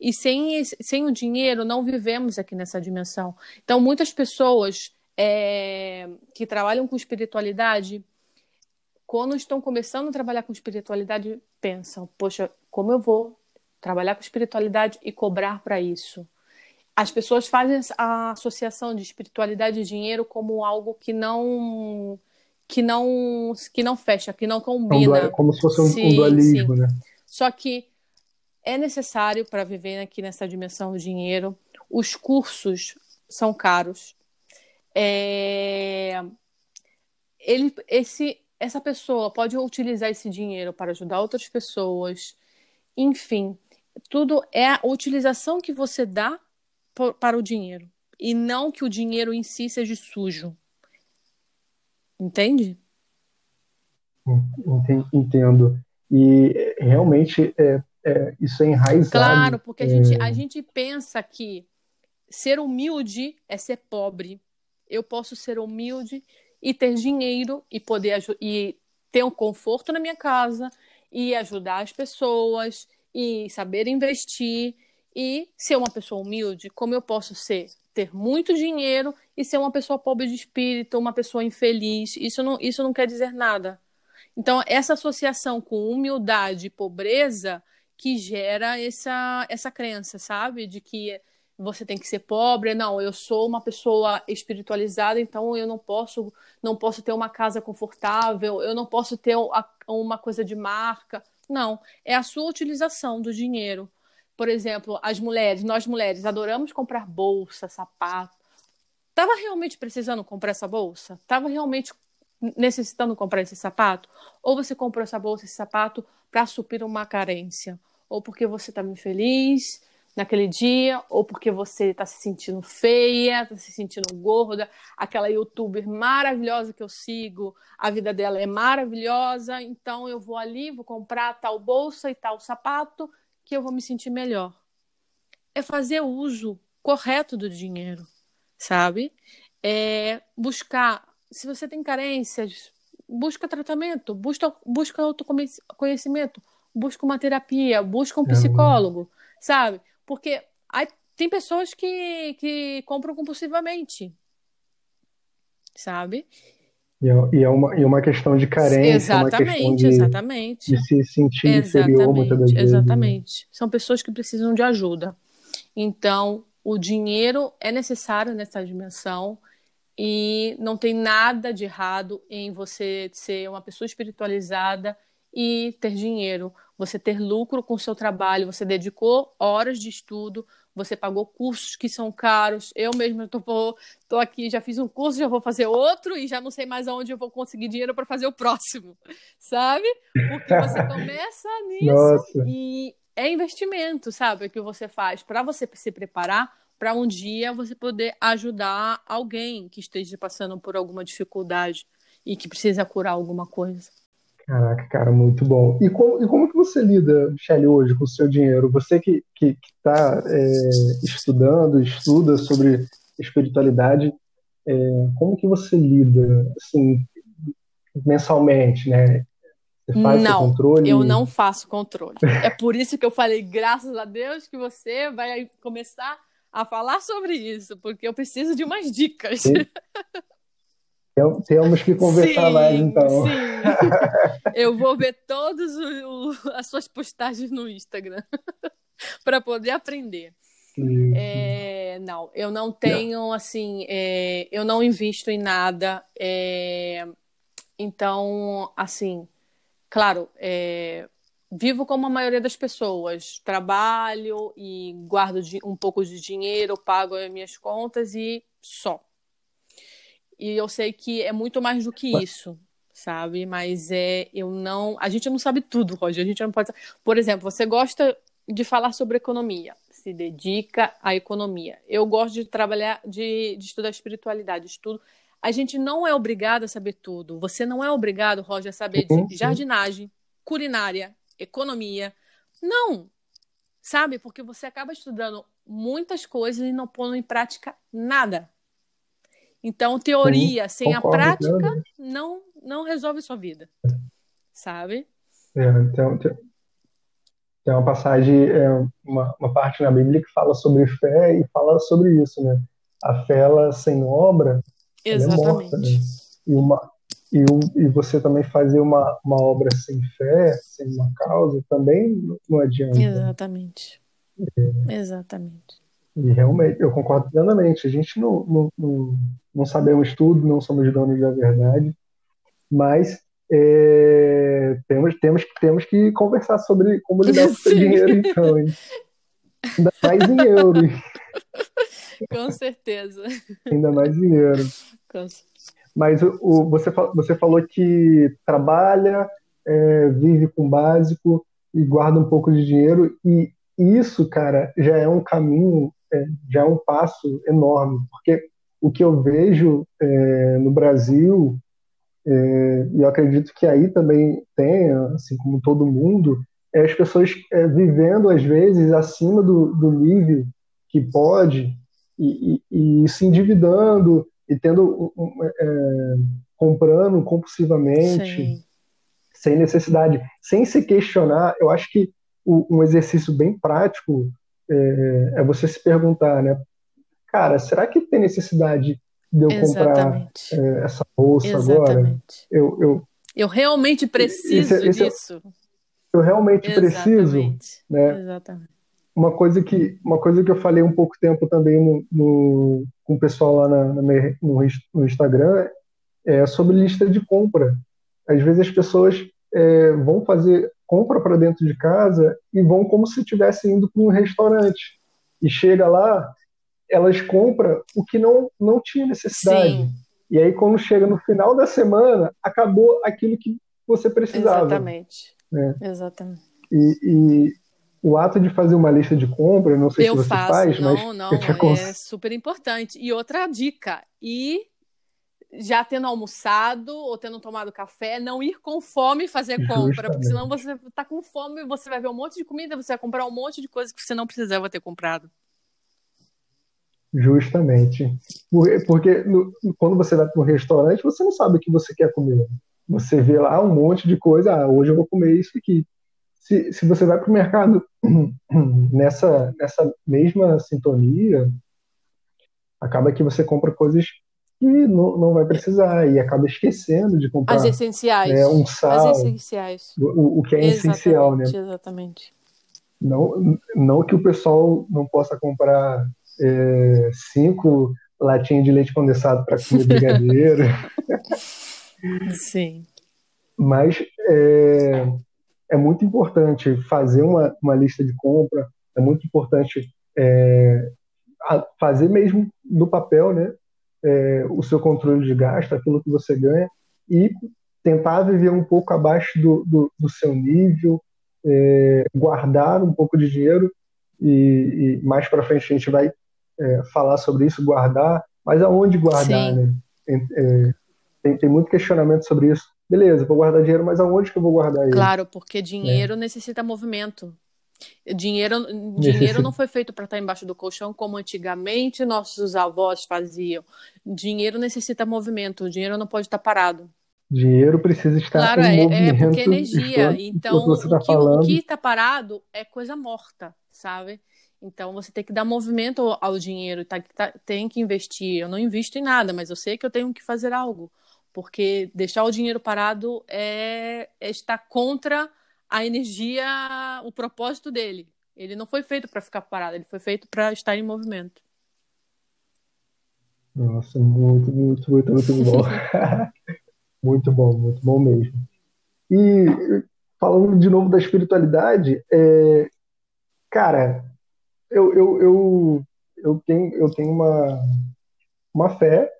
E sem, sem o dinheiro, não vivemos aqui nessa dimensão. Então, muitas pessoas é, que trabalham com espiritualidade, quando estão começando a trabalhar com espiritualidade, pensam: poxa, como eu vou trabalhar com espiritualidade e cobrar para isso? As pessoas fazem a associação de espiritualidade e dinheiro como algo que não que não que não fecha, que não combina. É como se fosse um, sim, um dualismo, sim. né? Só que é necessário para viver aqui nessa dimensão do dinheiro. Os cursos são caros. É... Ele, esse, essa pessoa pode utilizar esse dinheiro para ajudar outras pessoas. Enfim, tudo é a utilização que você dá para o dinheiro e não que o dinheiro em si seja sujo. Entende? Entendo. E realmente é, é, isso é enraizado. Claro, porque a, é... gente, a gente pensa que ser humilde é ser pobre. Eu posso ser humilde e ter dinheiro e poder e ter um conforto na minha casa e ajudar as pessoas e saber investir e ser uma pessoa humilde, como eu posso ser ter muito dinheiro e ser uma pessoa pobre de espírito, uma pessoa infeliz. Isso não, isso não quer dizer nada. Então, essa associação com humildade e pobreza que gera essa, essa crença, sabe? De que você tem que ser pobre. Não, eu sou uma pessoa espiritualizada, então eu não posso, não posso ter uma casa confortável, eu não posso ter uma coisa de marca. Não, é a sua utilização do dinheiro. Por exemplo, as mulheres, nós mulheres adoramos comprar bolsa, sapato. Tava realmente precisando comprar essa bolsa? Tava realmente necessitando comprar esse sapato? Ou você comprou essa bolsa, esse sapato para suprir uma carência? Ou porque você estava infeliz, naquele dia, ou porque você está se sentindo feia, está se sentindo gorda. Aquela youtuber maravilhosa que eu sigo, a vida dela é maravilhosa, então eu vou ali, vou comprar tal bolsa e tal sapato, que eu vou me sentir melhor. É fazer uso correto do dinheiro, sabe? É buscar, se você tem carências, busca tratamento, busca, busca autoconhecimento, busca uma terapia, busca um psicólogo, sabe? Porque aí, tem pessoas que, que compram compulsivamente, sabe? E é, e é, uma, e uma questão de carência, exatamente, uma de, exatamente. de se sentir exatamente, inferior muitas das vezes. Né? Exatamente. São pessoas que precisam de ajuda. Então, o dinheiro é necessário nessa dimensão e não tem nada de errado em você ser uma pessoa espiritualizada e ter dinheiro, você ter lucro com o seu trabalho, você dedicou horas de estudo, você pagou cursos que são caros. Eu mesma estou aqui, já fiz um curso, já vou fazer outro e já não sei mais aonde eu vou conseguir dinheiro para fazer o próximo, sabe? Porque você começa nisso Nossa. e é investimento, sabe? Que você faz para você se preparar para um dia você poder ajudar alguém que esteja passando por alguma dificuldade e que precisa curar alguma coisa. Caraca, cara, muito bom. E como, e como que você lida, Michelle, hoje com o seu dinheiro? Você que está é, estudando, estuda sobre espiritualidade, é, como que você lida, assim, mensalmente, né? Você faz não, controle? eu não faço controle. É por isso que eu falei, graças a Deus, que você vai começar a falar sobre isso, porque eu preciso de umas dicas. Temos que conversar sim, mais, então. Sim. Eu vou ver todas as suas postagens no Instagram para poder aprender. É, não, eu não tenho, assim, é, eu não invisto em nada. É, então, assim, claro, é, vivo como a maioria das pessoas. Trabalho e guardo um pouco de dinheiro, pago as minhas contas e só. E eu sei que é muito mais do que isso, sabe? Mas é, eu não. A gente não sabe tudo, Roger. A gente não pode. Por exemplo, você gosta de falar sobre economia, se dedica à economia. Eu gosto de trabalhar, de, de estudar espiritualidade, estudo. A gente não é obrigado a saber tudo. Você não é obrigado, Roger, a saber de jardinagem, culinária, economia. Não! Sabe? Porque você acaba estudando muitas coisas e não pondo em prática nada. Então, teoria Sim, sem a prática não, não resolve sua vida. Sabe? É, então, tem, tem uma passagem, é, uma, uma parte na Bíblia que fala sobre fé e fala sobre isso, né? A fé, ela, sem obra, Exatamente. é morta, né? E, uma, e, e você também fazer uma, uma obra sem fé, sem uma causa, também não adianta. Exatamente. É. Exatamente. E realmente, eu concordo plenamente. A gente não, não, não, não sabemos tudo, não somos donos da verdade, mas é, temos, temos, temos que conversar sobre como lidar com o seu dinheiro, então. Hein? Ainda mais em euro. Com certeza. Ainda mais em euro. Mas o, o, você, você falou que trabalha, é, vive com básico e guarda um pouco de dinheiro, e isso, cara, já é um caminho é, já é um passo enorme, porque o que eu vejo é, no Brasil, é, e eu acredito que aí também tenha, assim como todo mundo, é as pessoas é, vivendo, às vezes, acima do, do nível que pode e, e, e se endividando e tendo é, comprando compulsivamente, Sim. sem necessidade, sem se questionar. Eu acho que um exercício bem prático é, é, você se perguntar, né? Cara, será que tem necessidade de eu Exatamente. comprar é, essa bolsa Exatamente. agora? Eu, eu, eu realmente preciso esse, esse disso. eu realmente Exatamente. preciso, né? Exatamente. Uma coisa que uma coisa que eu falei um pouco tempo também no, no com o pessoal lá na, na, no, no Instagram é sobre lista de compra. Às vezes as pessoas é, vão fazer compra para dentro de casa e vão como se estivessem indo para um restaurante. E chega lá, elas compram o que não, não tinha necessidade. Sim. E aí, quando chega no final da semana, acabou aquilo que você precisava. Exatamente. Né? Exatamente. E, e, o ato de fazer uma lista de compra, não sei eu se você faço, faz, não, mas não, é super importante. E outra dica, e já tendo almoçado ou tendo tomado café, não ir com fome fazer compra, Justamente. porque senão você está com fome, você vai ver um monte de comida, você vai comprar um monte de coisa que você não precisava ter comprado. Justamente. Porque no, quando você vai para um restaurante, você não sabe o que você quer comer. Você vê lá um monte de coisa, ah, hoje eu vou comer isso aqui. Se, se você vai para o mercado nessa, nessa mesma sintonia, acaba que você compra coisas que não, não vai precisar e acaba esquecendo de comprar. As essenciais. Né, um sal. As essenciais. O, o que é exatamente, essencial, né? Exatamente. Não, não que o pessoal não possa comprar é, cinco latinhas de leite condensado para comer brigadeiro. Sim. Mas é, é muito importante fazer uma, uma lista de compra, é muito importante é, fazer mesmo no papel, né? É, o seu controle de gasto, aquilo que você ganha, e tentar viver um pouco abaixo do, do, do seu nível, é, guardar um pouco de dinheiro, e, e mais para frente a gente vai é, falar sobre isso, guardar, mas aonde guardar, Sim. né? É, tem, tem muito questionamento sobre isso. Beleza, vou guardar dinheiro, mas aonde que eu vou guardar ele? Claro, porque dinheiro é. necessita movimento. Dinheiro, dinheiro não foi feito para estar embaixo do colchão como antigamente nossos avós faziam. Dinheiro necessita movimento, o dinheiro não pode estar parado. Dinheiro precisa estar claro, em é, movimento. É porque energia. Então, o que está parado é coisa morta, sabe? Então você tem que dar movimento ao dinheiro, tá, tá, tem que investir. Eu não invisto em nada, mas eu sei que eu tenho que fazer algo, porque deixar o dinheiro parado é, é estar contra a energia, o propósito dele. Ele não foi feito para ficar parado, ele foi feito para estar em movimento. Nossa, muito, muito, muito, muito bom. muito bom, muito bom mesmo. E falando de novo da espiritualidade, é, cara, eu, eu, eu, eu, tenho, eu tenho uma, uma fé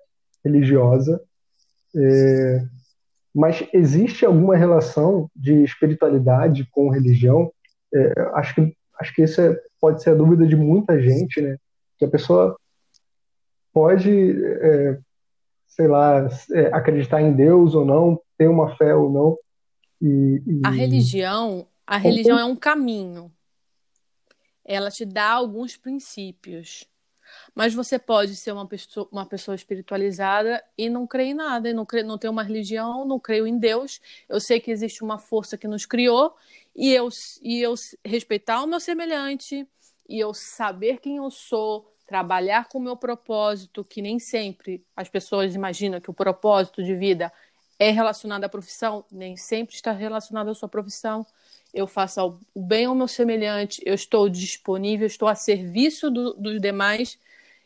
religiosa, é, mas existe alguma relação de espiritualidade com religião? É, acho que acho que isso é, pode ser a dúvida de muita gente, né? Que a pessoa pode, é, sei lá, é, acreditar em Deus ou não, ter uma fé ou não. E, e... A religião, a religião é um caminho ela te dá alguns princípios. Mas você pode ser uma pessoa, uma pessoa espiritualizada e não crer em nada, e não, crer, não ter uma religião, não creio em Deus. Eu sei que existe uma força que nos criou e eu, e eu respeitar o meu semelhante e eu saber quem eu sou, trabalhar com o meu propósito, que nem sempre as pessoas imaginam que o propósito de vida é relacionado à profissão, nem sempre está relacionado à sua profissão eu faço o bem ao meu semelhante, eu estou disponível, estou a serviço do, dos demais,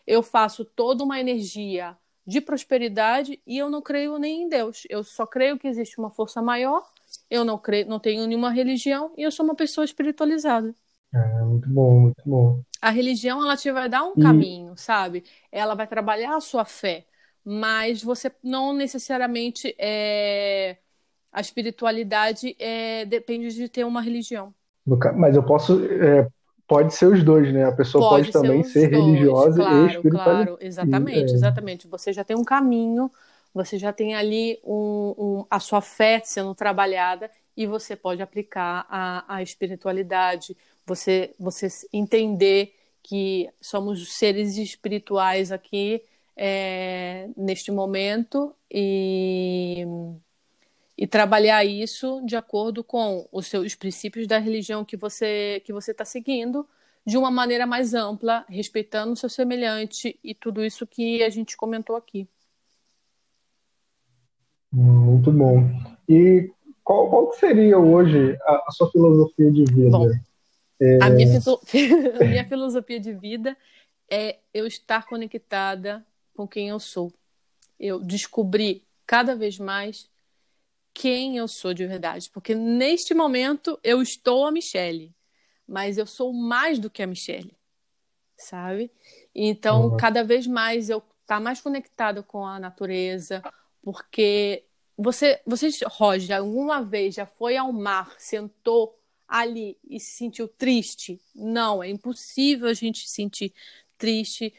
eu faço toda uma energia de prosperidade e eu não creio nem em Deus. Eu só creio que existe uma força maior. Eu não creio, não tenho nenhuma religião e eu sou uma pessoa espiritualizada. É, muito bom, muito bom. A religião ela te vai dar um e... caminho, sabe? Ela vai trabalhar a sua fé, mas você não necessariamente é a espiritualidade é, depende de ter uma religião. Mas eu posso. É, pode ser os dois, né? A pessoa pode, pode também ser, ser religiosa claro, e espiritual. Claro, exatamente, é. exatamente. Você já tem um caminho, você já tem ali um, um, a sua fé sendo trabalhada e você pode aplicar a, a espiritualidade, você, você entender que somos seres espirituais aqui é, neste momento e e trabalhar isso de acordo com os seus princípios da religião que você que você está seguindo de uma maneira mais ampla, respeitando o seu semelhante e tudo isso que a gente comentou aqui. Muito bom. E qual, qual seria hoje a, a, sua filosofia de vida? Bom, é... a, minha, a minha filosofia de vida é eu estar conectada com quem eu sou. Eu descobri cada vez mais quem eu sou de verdade. Porque neste momento eu estou a Michelle, mas eu sou mais do que a Michelle, sabe? Então, uhum. cada vez mais eu tá mais conectado com a natureza, porque você, você, Roger, alguma vez já foi ao mar, sentou ali e se sentiu triste? Não, é impossível a gente se sentir triste.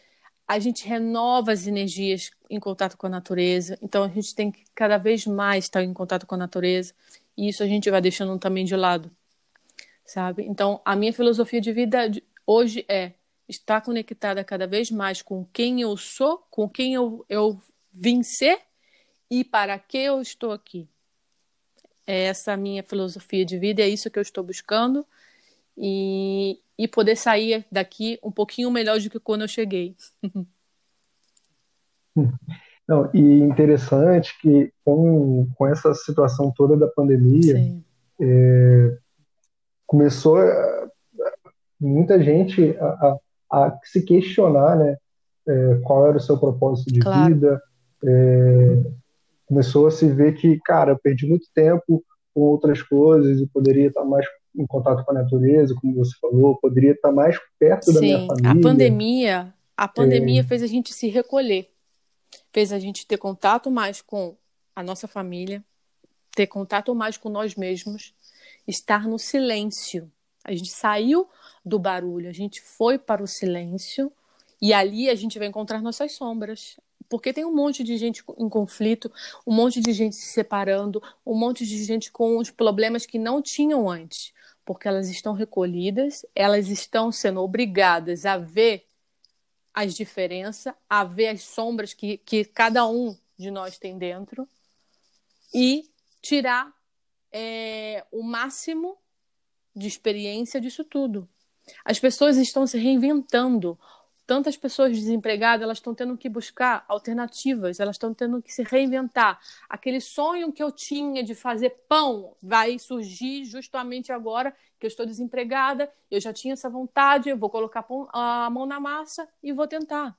A gente renova as energias em contato com a natureza. Então a gente tem que cada vez mais estar em contato com a natureza. E isso a gente vai deixando também de lado, sabe? Então a minha filosofia de vida hoje é estar conectada cada vez mais com quem eu sou, com quem eu, eu vim ser e para que eu estou aqui. É essa a minha filosofia de vida, é isso que eu estou buscando e, e poder sair daqui um pouquinho melhor do que quando eu cheguei. Não, e interessante que com, com essa situação toda da pandemia, é, começou a, muita gente a, a, a, se questionar né, é, qual era o seu propósito de claro. vida, é, começou a se ver que, cara, eu perdi muito tempo com outras coisas e poderia estar mais em contato com a natureza, como você falou, poderia estar mais perto Sim, da minha família. A pandemia, a pandemia é... fez a gente se recolher, fez a gente ter contato mais com a nossa família, ter contato mais com nós mesmos, estar no silêncio. A gente saiu do barulho, a gente foi para o silêncio e ali a gente vai encontrar nossas sombras. Porque tem um monte de gente em conflito, um monte de gente se separando, um monte de gente com os problemas que não tinham antes. Porque elas estão recolhidas, elas estão sendo obrigadas a ver as diferenças, a ver as sombras que, que cada um de nós tem dentro e tirar é, o máximo de experiência disso tudo. As pessoas estão se reinventando tantas pessoas desempregadas, elas estão tendo que buscar alternativas, elas estão tendo que se reinventar. Aquele sonho que eu tinha de fazer pão vai surgir justamente agora que eu estou desempregada, eu já tinha essa vontade, eu vou colocar a mão na massa e vou tentar.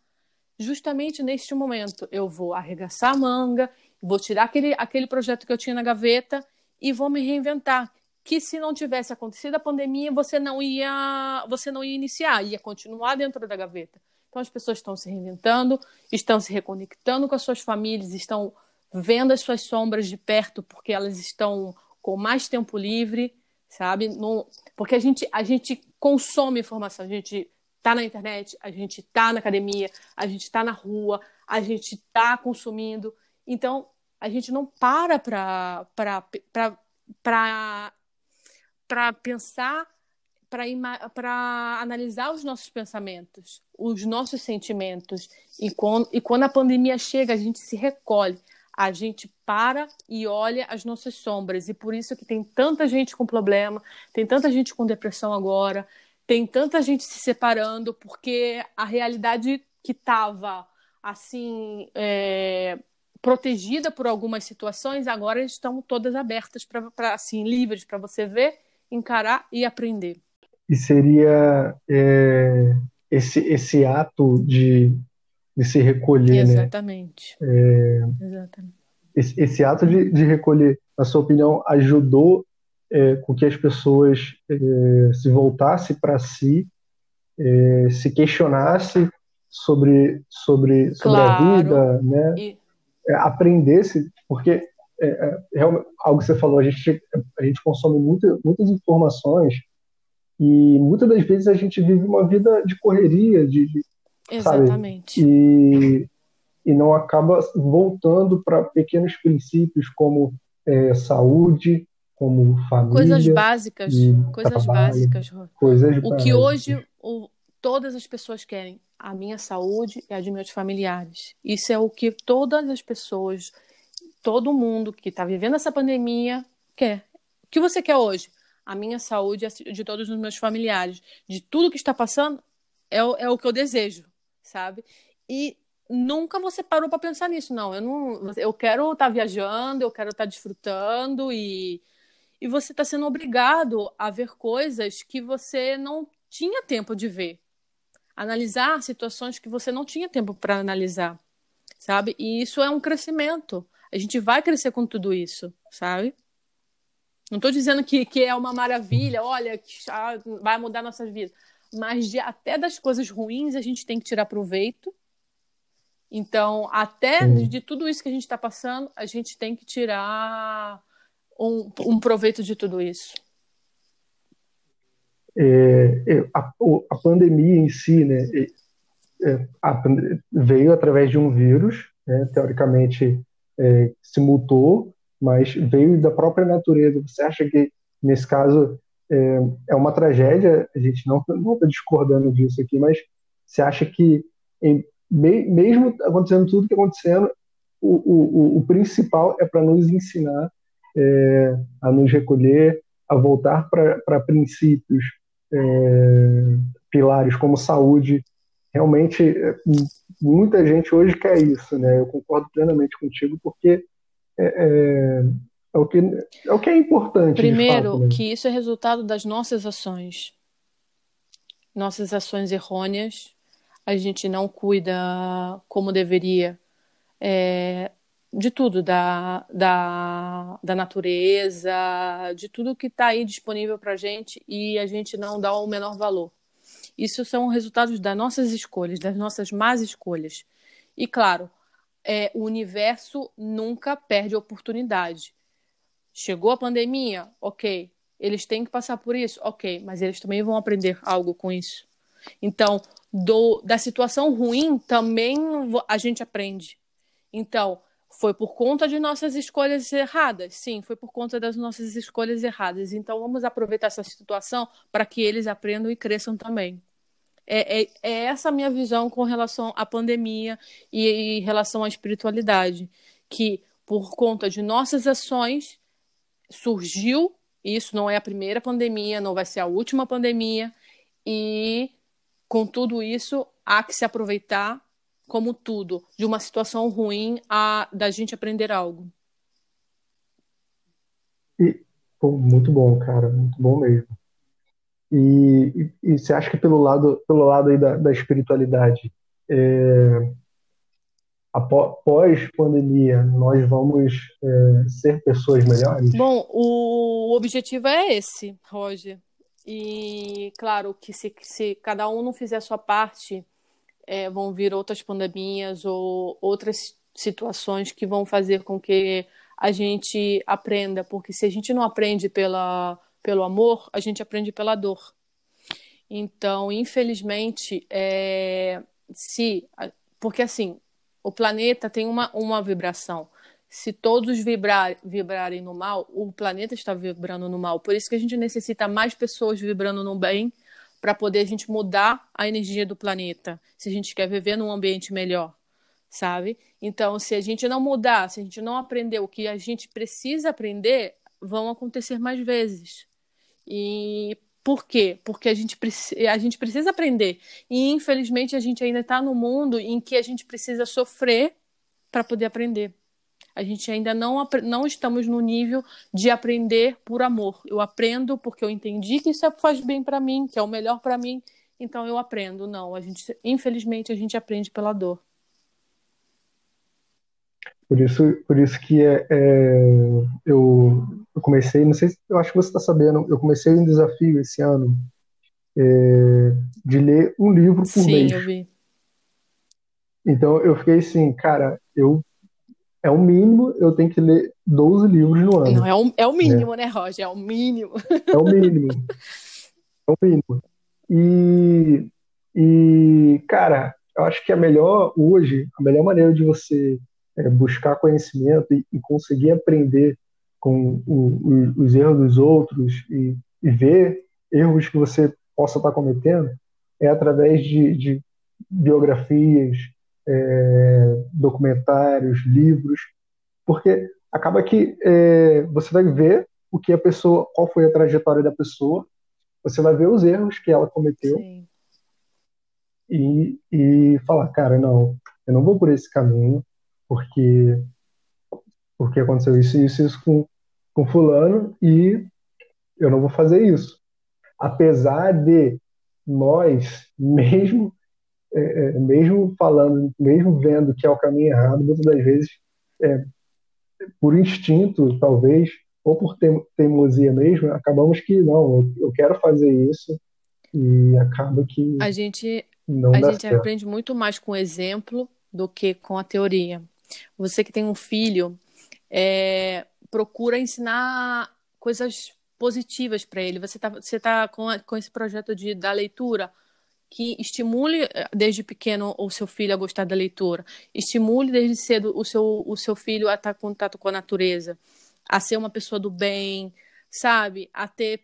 Justamente neste momento, eu vou arregaçar a manga, vou tirar aquele, aquele projeto que eu tinha na gaveta e vou me reinventar que se não tivesse acontecido a pandemia, você não ia, você não ia iniciar, ia continuar dentro da gaveta. Então as pessoas estão se reinventando, estão se reconectando com as suas famílias, estão vendo as suas sombras de perto porque elas estão com mais tempo livre, sabe? No, porque a gente, a gente consome informação, a gente está na internet, a gente está na academia, a gente está na rua, a gente está consumindo. Então, a gente não para para para pensar, para analisar os nossos pensamentos, os nossos sentimentos. E quando, e quando a pandemia chega, a gente se recolhe, a gente para e olha as nossas sombras. E por isso que tem tanta gente com problema, tem tanta gente com depressão agora, tem tanta gente se separando, porque a realidade que estava assim. É, protegida por algumas situações, agora estão todas abertas para assim livres para você ver encarar e aprender. E seria é, esse, esse ato de, de se recolher, né? Exatamente. né? É, Exatamente. Esse, esse ato de, de recolher, na sua opinião, ajudou é, com que as pessoas é, se voltassem para si, é, se questionassem sobre, sobre, sobre claro. a vida, né? E... É, aprendesse, porque é, é, algo que você falou, a gente, a gente consome muito, muitas informações e muitas das vezes a gente vive uma vida de correria, de, de Exatamente. Sabe? E, e não acaba voltando para pequenos princípios como é, saúde, como família. Coisas básicas, coisas trabalho, básicas. Coisas o básicas. que hoje o, todas as pessoas querem, a minha saúde e a de meus familiares. Isso é o que todas as pessoas todo mundo que está vivendo essa pandemia quer. O que você quer hoje? A minha saúde e de todos os meus familiares. De tudo que está passando, é o, é o que eu desejo, sabe? E nunca você parou para pensar nisso, não. Eu não, eu quero estar tá viajando, eu quero estar tá desfrutando e e você está sendo obrigado a ver coisas que você não tinha tempo de ver, analisar situações que você não tinha tempo para analisar, sabe? E isso é um crescimento. A gente vai crescer com tudo isso, sabe? Não estou dizendo que, que é uma maravilha, olha, que ah, vai mudar nossas vidas. Mas de, até das coisas ruins a gente tem que tirar proveito. Então, até de, de tudo isso que a gente está passando, a gente tem que tirar um, um proveito de tudo isso. é, é a, a, pandemia em si, né, é, a, veio através de um vírus, né, teoricamente é, se mutou, mas veio da própria natureza. Você acha que, nesse caso, é, é uma tragédia? A gente não está discordando disso aqui, mas você acha que, em, mesmo acontecendo tudo que está acontecendo, o, o, o, principal é para nos ensinar é, a nos recolher, a voltar para princípios, é, pilares como saúde. Realmente, é, muita gente hoje quer isso, né? Eu concordo plenamente contigo, porque é, é, é o, que, é o que é importante. Primeiro, fato, né? que isso é resultado das nossas ações. Nossas ações errôneas. A gente não cuida como deveria é, de tudo, da, da, da natureza, de tudo que está aí disponível para a gente e a gente não dá o menor valor. Isso são resultados das nossas escolhas, das nossas más escolhas. E claro, é, o universo nunca perde oportunidade. Chegou a pandemia, ok. Eles têm que passar por isso, ok. Mas eles também vão aprender algo com isso. Então, do, da situação ruim também a gente aprende. Então, foi por conta de nossas escolhas erradas? Sim, foi por conta das nossas escolhas erradas. Então, vamos aproveitar essa situação para que eles aprendam e cresçam também. É, é, é, essa a minha visão com relação à pandemia e em relação à espiritualidade. Que, por conta de nossas ações, surgiu. Isso não é a primeira pandemia, não vai ser a última pandemia. E, com tudo isso, há que se aproveitar como tudo, de uma situação ruim a da gente aprender algo. E, pô, muito bom, cara, muito bom mesmo. E, e, e, você acha que pelo lado, pelo lado aí da, da espiritualidade, é, após pandemia, nós vamos é, ser pessoas melhores? Bom, o objetivo é esse, Roger. E claro que se, se cada um não fizer a sua parte, é, vão vir outras pandemias ou outras situações que vão fazer com que a gente aprenda, porque se a gente não aprende pela, pelo amor, a gente aprende pela dor. Então, infelizmente, é, se porque assim, o planeta tem uma, uma vibração. Se todos vibrar, vibrarem no mal, o planeta está vibrando no mal. Por isso que a gente necessita mais pessoas vibrando no bem para poder a gente mudar a energia do planeta, se a gente quer viver num ambiente melhor, sabe? Então, se a gente não mudar, se a gente não aprender o que a gente precisa aprender, vão acontecer mais vezes. E por quê? Porque a gente, a gente precisa aprender. E, infelizmente, a gente ainda está no mundo em que a gente precisa sofrer para poder aprender. A gente ainda não, não estamos no nível de aprender por amor. Eu aprendo porque eu entendi que isso faz bem para mim, que é o melhor para mim, então eu aprendo. Não, a gente, infelizmente, a gente aprende pela dor. Por isso, por isso que é, é eu, eu, comecei, não sei, eu acho que você está sabendo, eu comecei um desafio esse ano é, de ler um livro por Sim, mês. Sim, eu vi. Então eu fiquei assim, cara, eu é o mínimo, eu tenho que ler 12 livros no ano. Não, é o, é o mínimo, né, né Roger? É o mínimo. É o mínimo. É o mínimo. E, e, cara, eu acho que a melhor, hoje, a melhor maneira de você é, buscar conhecimento e, e, conseguir aprender com o, o, os erros dos outros e, e, ver erros que você possa estar cometendo é através de, de biografias, é, documentários, livros, porque acaba que é, você vai ver o que a pessoa, qual foi a trajetória da pessoa, você vai ver os erros que ela cometeu e, e falar, cara, não, eu não vou por esse caminho, porque porque aconteceu isso isso isso com, com fulano e eu não vou fazer isso. Apesar de nós, mesmo é, é, mesmo falando, mesmo vendo que é o caminho errado, muitas das vezes, é, por instinto, talvez, ou por teimosia mesmo, acabamos que não, eu, eu quero fazer isso e acaba que a gente não a gente certo. aprende muito mais com o exemplo do que com a teoria. Você que tem um filho, é, procura ensinar coisas positivas para ele. Você está você tá com, com esse projeto de, da leitura que estimule eh, desde pequeno o seu filho a gostar da leitura, estimule desde cedo o seu, o seu filho a estar em contato com a natureza, a ser uma pessoa do bem, sabe? A ter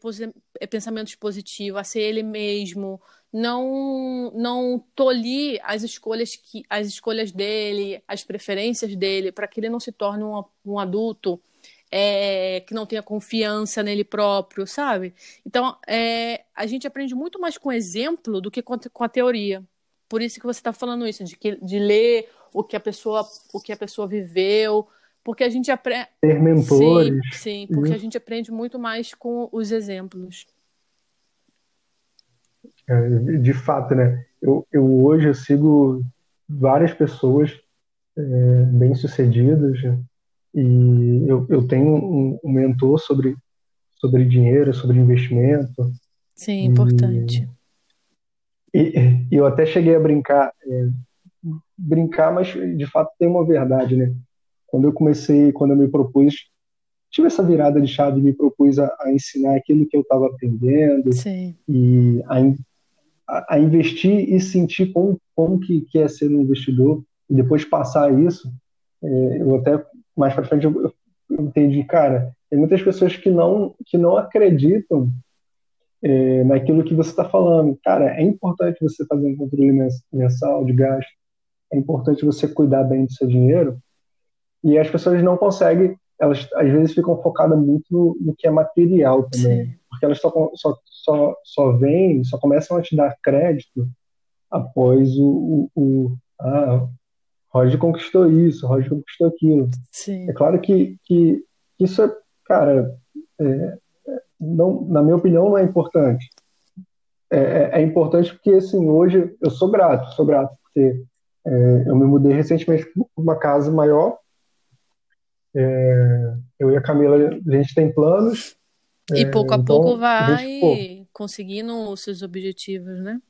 eh, pensamentos positivos, a ser ele mesmo, não não tolir as escolhas que as escolhas dele, as preferências dele, para que ele não se torne um, um adulto é, que não tenha confiança nele próprio, sabe? Então, é, a gente aprende muito mais com exemplo do que com, com a teoria. Por isso que você está falando isso, de, que, de ler o que a pessoa, o que a pessoa viveu, porque a gente aprende. Ter mentores. Sim, sim porque a gente aprende muito mais com os exemplos. É, de fato, né? Eu, eu hoje eu sigo várias pessoas é, bem-sucedidas, e eu, eu tenho um, um mentor sobre, sobre dinheiro, sobre investimento. Sim, importante. E, e, eu até cheguei a brincar, é, brincar, mas de fato tem uma verdade, né? Quando eu comecei, quando eu me propus, tive essa virada de chave e me propus a, a ensinar aquilo que eu estava aprendendo Sim. e a, a, investir e sentir como, como que, que é ser um investidor e depois passar isso. É, eu até mais para frente eu, eu, entendi, cara, tem muitas pessoas que não, que não acreditam é, naquilo que você está falando. Cara, é importante você fazer um controle mensal de gasto, é importante você cuidar bem do seu dinheiro, e as pessoas não conseguem, elas às vezes ficam focadas muito no, no que é material também, Sim. porque elas só, só, só, só vêm, só começam a te dar crédito após o, o, o ah, Roger conquistou isso, Roger conquistou aquilo. Sim. É claro que, que isso é, cara, é, não, na minha opinião, não é importante. É, é, é, importante porque, assim, hoje eu sou grato, sou grato porque é, eu me mudei recentemente para uma casa maior. É, eu e a Camila, a gente tem planos. E pouco a então, pouco vai gente, conseguindo os seus objetivos, né?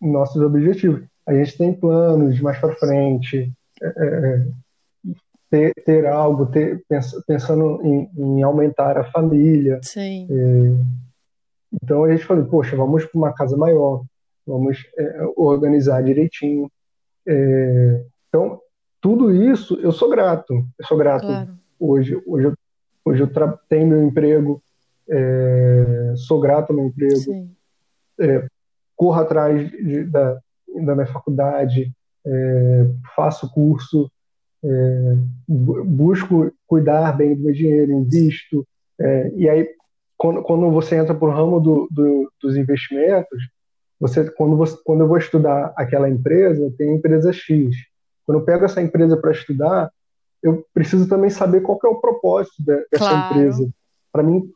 Nossos objetivos a gente tem planos mais para frente, é, é, é, ter, ter algo, ter, pensando em, em aumentar a família. Sim. É, então a gente falou, poxa, vamos para uma casa maior, vamos é, organizar direitinho. É, então, tudo isso eu sou grato, eu sou grato claro. hoje. Hoje eu, hoje eu tenho meu emprego, sou grato ao meu emprego, corro atrás de, da, da minha faculdade, é, faço curso, é, busco cuidar bem do meu dinheiro, invisto. É, e aí, quando, quando você entra para o ramo do, do, dos investimentos, você, quando, você, quando eu vou estudar aquela empresa, tem empresa X. Quando eu pego essa empresa para estudar, eu preciso também saber qual é o propósito de, dessa claro. empresa. Para mim,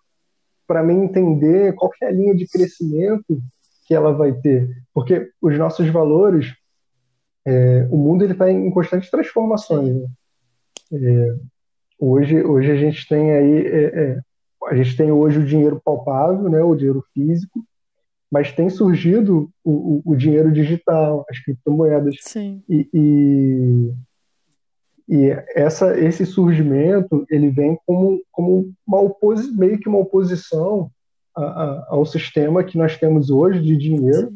para mim entender qual é a linha de crescimento que ela vai ter, porque os nossos valores, é, o mundo ele está em constantes transformações. Né? É, hoje, hoje a gente tem aí, é, é, a gente tem hoje o dinheiro palpável, né, o dinheiro físico, mas tem surgido o, o, o dinheiro digital, as criptomoedas. Sim. E, e, e, essa, esse surgimento ele vem como, como uma oposi meio que uma oposição a, a, ao sistema que nós temos hoje de dinheiro,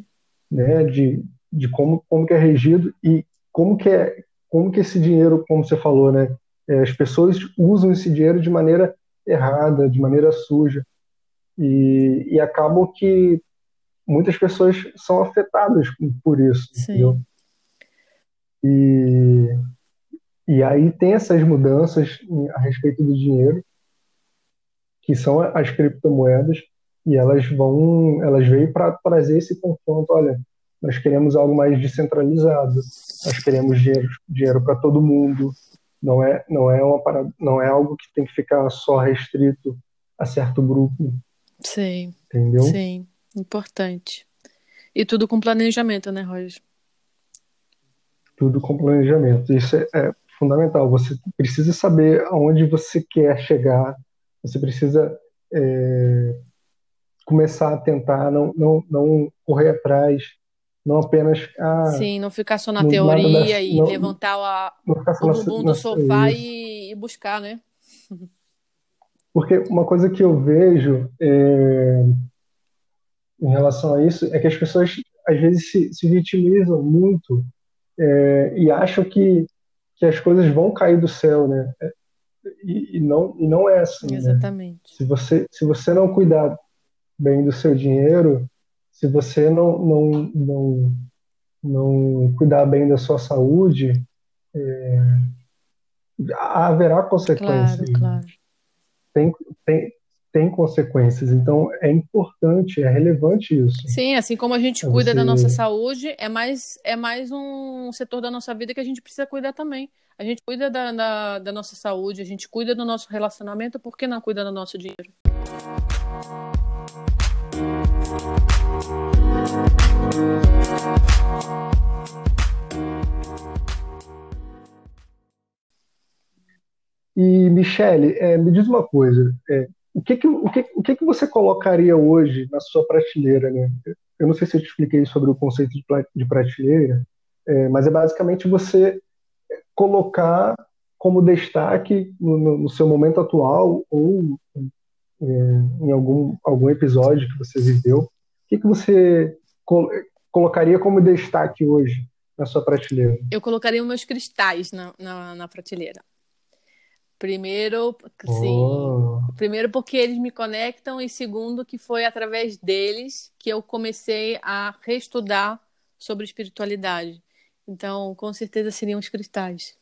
né, de, de como, como que é regido e como que é como que esse dinheiro, como você falou, né, é, as pessoas usam esse dinheiro de maneira errada, de maneira suja e, e acabam que muitas pessoas são afetadas por isso, Sim. entendeu? E, e aí tem essas mudanças a respeito do dinheiro, que são as criptomoedas, e elas vão, elas veio para trazer esse confronto. Olha, nós queremos algo mais descentralizado, nós queremos dinheiro, dinheiro para todo mundo. Não é, não é uma parada, não é algo que tem que ficar só restrito a certo grupo. Sim. Entendeu? Sim, importante. E tudo com planejamento, né, Roger? Tudo com planejamento. Isso é, é fundamental. Você precisa saber aonde você quer chegar. Você precisa é, começar a tentar, não, não, não correr atrás, não apenas. Ah, Sim, não ficar só na teoria da, e não, levantar a, o bumbum do sofá e, e, buscar, né? Porque uma coisa que eu vejo é, em relação a isso é que as pessoas às vezes se, se vitimizam muito é, e acham que, que as coisas vão cair do céu, né? E, e não, e não é assim. Né? Exatamente. Né? Se, você, se você não cuidar bem do seu dinheiro, se você não, não, não, não cuidar bem da sua saúde, é, haverá consequências. Claro, claro. Tem, tem, tem consequências. Então é importante, é relevante isso. Sim, assim como a gente cuida você... da nossa saúde, é mais, é mais um setor da nossa vida que a gente precisa cuidar também. A gente cuida da, da, da nossa saúde, a gente cuida do nosso relacionamento, por que não cuida do nosso dinheiro? E, Michele, é, me diz uma coisa: é, o, que, que, o, que, o que, que você colocaria hoje na sua prateleira? Né? Eu não sei se eu te expliquei sobre o conceito de, prateleira, é, mas é basicamente você colocar como destaque no, no seu momento atual ou em algum, algum episódio que você viveu. O que, que você col colocaria como destaque hoje na sua prateleira? Eu colocaria os meus cristais na, na, na prateleira. Primeiro, sim. Oh. Primeiro porque eles me conectam e segundo que foi através deles que eu comecei a reestudar sobre espiritualidade. Então, com certeza seriam os cristais.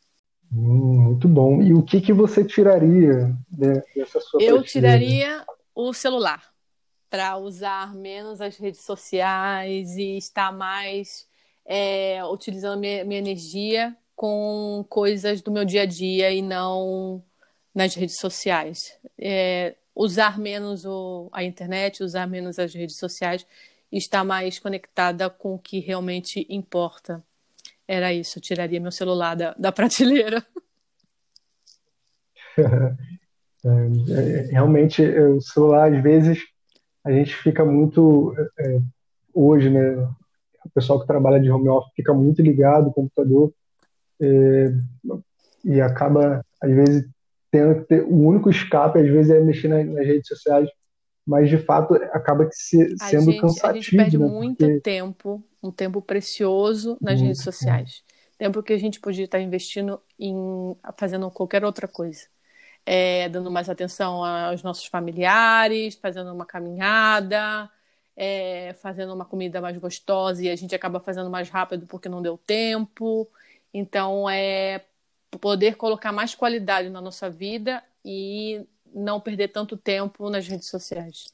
Hum, muito bom. E o que que você tiraria dessa sua Eu tiraria o celular para usar menos as redes sociais e estar mais é, utilizando minha, minha energia com coisas do meu dia a dia e não nas redes sociais. É, usar menos o, a internet, usar menos as redes sociais e estar mais conectada com o que realmente importa. Era isso, eu tiraria meu celular da, da prateleira. É, é, realmente, o celular, às vezes, a gente fica muito. É, hoje, né? O pessoal que trabalha de home office fica muito ligado no computador é, e acaba, às vezes, tendo que ter o único escape, às vezes, é mexer nas, nas redes sociais, mas de fato acaba que se, sendo gente, cansativo. A gente perde né? muito Porque... tempo, um tempo precioso nas muito redes sociais. Tempo que a gente podia estar investindo em fazendo qualquer outra coisa. É, dando mais atenção aos nossos familiares, fazendo uma caminhada, é, fazendo uma comida mais gostosa e a gente acaba fazendo mais rápido porque não deu tempo. Então, é poder colocar mais qualidade na nossa vida e não perder tanto tempo nas redes sociais.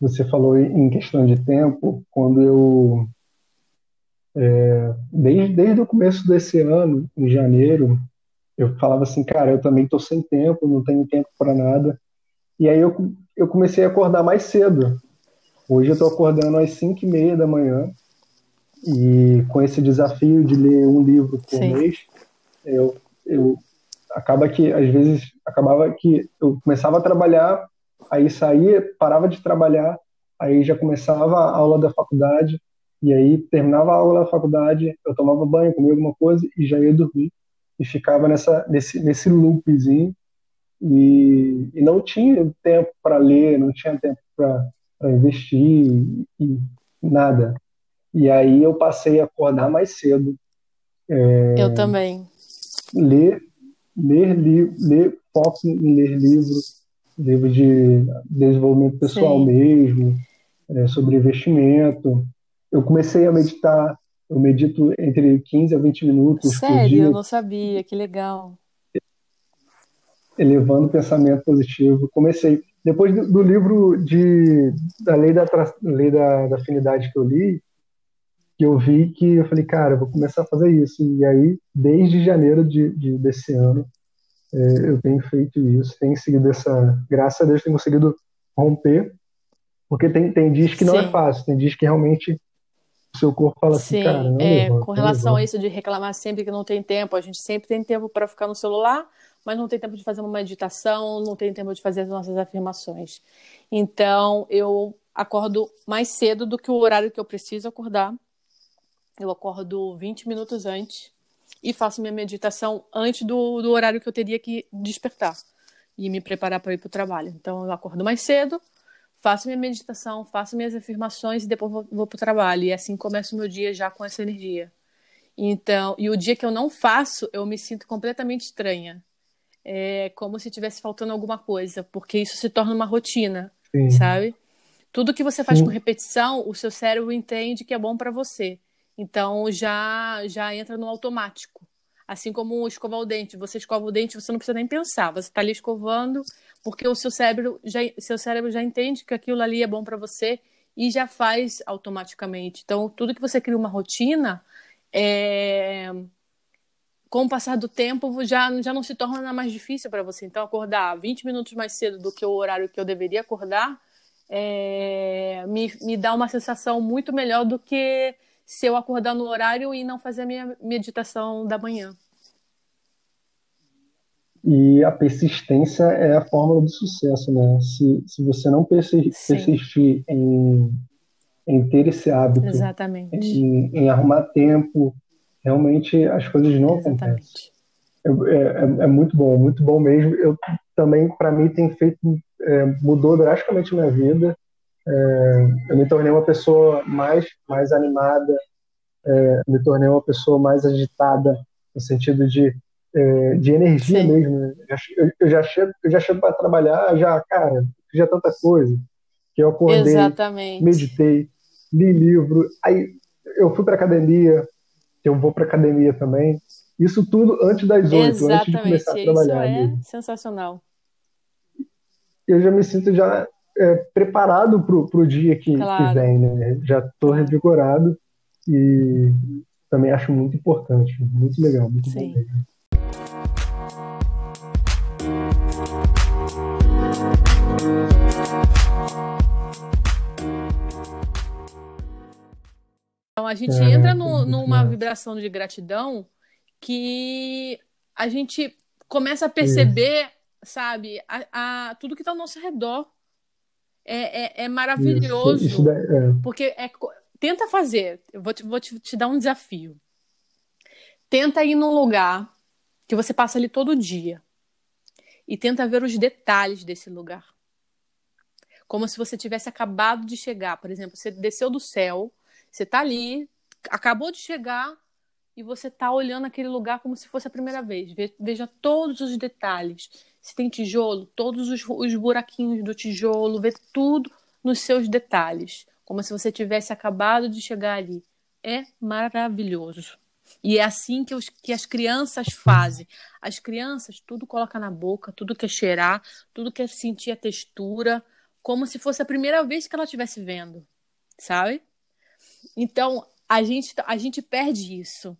Você falou em questão de tempo, quando eu. É, desde, desde o começo desse ano, em janeiro, eu falava assim, cara, eu também estou sem tempo, não tenho tempo para nada. E aí eu, eu comecei a acordar mais cedo. Hoje eu estou acordando às 5 e meia da manhã e com esse desafio de ler um livro por Sim. mês, eu, eu acaba que às vezes acabava que eu começava a trabalhar, aí saía, parava de trabalhar, aí já começava a aula da faculdade e aí terminava a aula da faculdade, eu tomava banho, comia alguma coisa e já ia dormir e ficava nessa nesse nesse loopzinho e, e não tinha tempo para ler, não tinha tempo para investir e, e nada. E aí eu passei a acordar mais cedo. É, eu também. Ler, ler, li, ler, foco em ler livros, livros de desenvolvimento pessoal Sim. mesmo, é, sobre investimento. Eu comecei a meditar, eu medito entre 15 a 20 minutos Sério? por dia. Eu não sabia, que legal. Elevando o pensamento positivo. Comecei. Depois do, do livro de, da Lei da, Lei da, da Afinidade que eu li, que eu vi que eu falei, cara, eu vou começar a fazer isso. E aí, desde janeiro de, de desse ano, é, eu tenho feito isso, tenho seguido essa, graças a Deus, tenho conseguido romper, porque tem, tem dias que não é Sim. é fácil, tem dias que realmente o seu corpo fala assim, Sim, cara, não é, levanta, com relação a isso de reclamar sempre que não tem tempo, a gente sempre tem tempo para ficar no celular, mas não tem tempo de fazer uma meditação, não tem tempo de fazer as nossas afirmações. Então, eu acordo mais cedo do que o horário que eu preciso acordar eu acordo 20 minutos antes e faço minha meditação antes do, do horário que eu teria que despertar e me preparar para ir para o trabalho. Então eu acordo mais cedo, faço minha meditação, faço minhas afirmações e depois vou, vou para o trabalho. E assim começo o meu dia já com essa energia. Então, e o dia que eu não faço, eu me sinto completamente estranha. É como se tivesse faltando alguma coisa, porque isso se torna uma rotina, Sim. sabe? Tudo que você faz Sim. com repetição, o seu cérebro entende que é bom para você. Então já já entra no automático. Assim como escovar o dente, você escova o dente, você não precisa nem pensar, você está ali escovando, porque o seu cérebro já seu cérebro já entende que aquilo ali é bom para você e já faz automaticamente. Então, tudo que você cria uma rotina, é... com o passar do tempo, já, já não se torna mais difícil para você. Então, acordar 20 minutos mais cedo do que o horário que eu deveria acordar, é... me, me dá uma sensação muito melhor do que se eu acordar no horário e não fazer a minha meditação da manhã. E a persistência é a fórmula do sucesso, né? Se, se você não persistir em, em ter esse hábito, em, em, arrumar tempo, realmente as coisas não Exatamente. acontecem. É, é, é, muito bom, muito bom mesmo. Eu também, para mim, tem feito, é, mudou drasticamente minha vida. É, eu me tornei uma pessoa mais, mais animada, é, me tornei uma pessoa mais agitada, no sentido de, é, de energia Sim. mesmo. Né? Eu, eu, já chego, eu já chego para trabalhar, já, cara, já tanta coisa, que eu acordei, Exatamente. meditei, li livro, aí eu fui para academia, eu vou para academia também. Isso tudo antes das oito, antes de começar a trabalhar. Isso é mesmo. sensacional. Eu já me sinto já é, preparado para o dia que, claro. que, vem, né? Já estou revigorado e também acho muito importante, muito legal, muito Sim. bom mesmo. Então a gente é, entra no, numa vibração de gratidão que a gente começa a perceber, sabe, a, a tudo que está ao nosso redor é, é, é maravilhoso. Isso, isso é. Porque é, tenta fazer. Eu vou, te, vou te, te dar um desafio. Tenta ir num lugar que você passa ali todo dia. E tenta ver os detalhes desse lugar. Como se você tivesse acabado de chegar. Por exemplo, você desceu do céu, você está ali, acabou de chegar e você está olhando aquele lugar como se fosse a primeira vez. Veja todos os detalhes se tem tijolo, todos os, os buraquinhos do tijolo, ver tudo nos seus detalhes, como se você tivesse acabado de chegar ali. É maravilhoso. E é assim que, os, que as crianças fazem. As crianças tudo coloca na boca, tudo quer cheirar, tudo quer sentir a textura, como se fosse a primeira vez que ela estivesse vendo, sabe? Então, a gente, a gente perde isso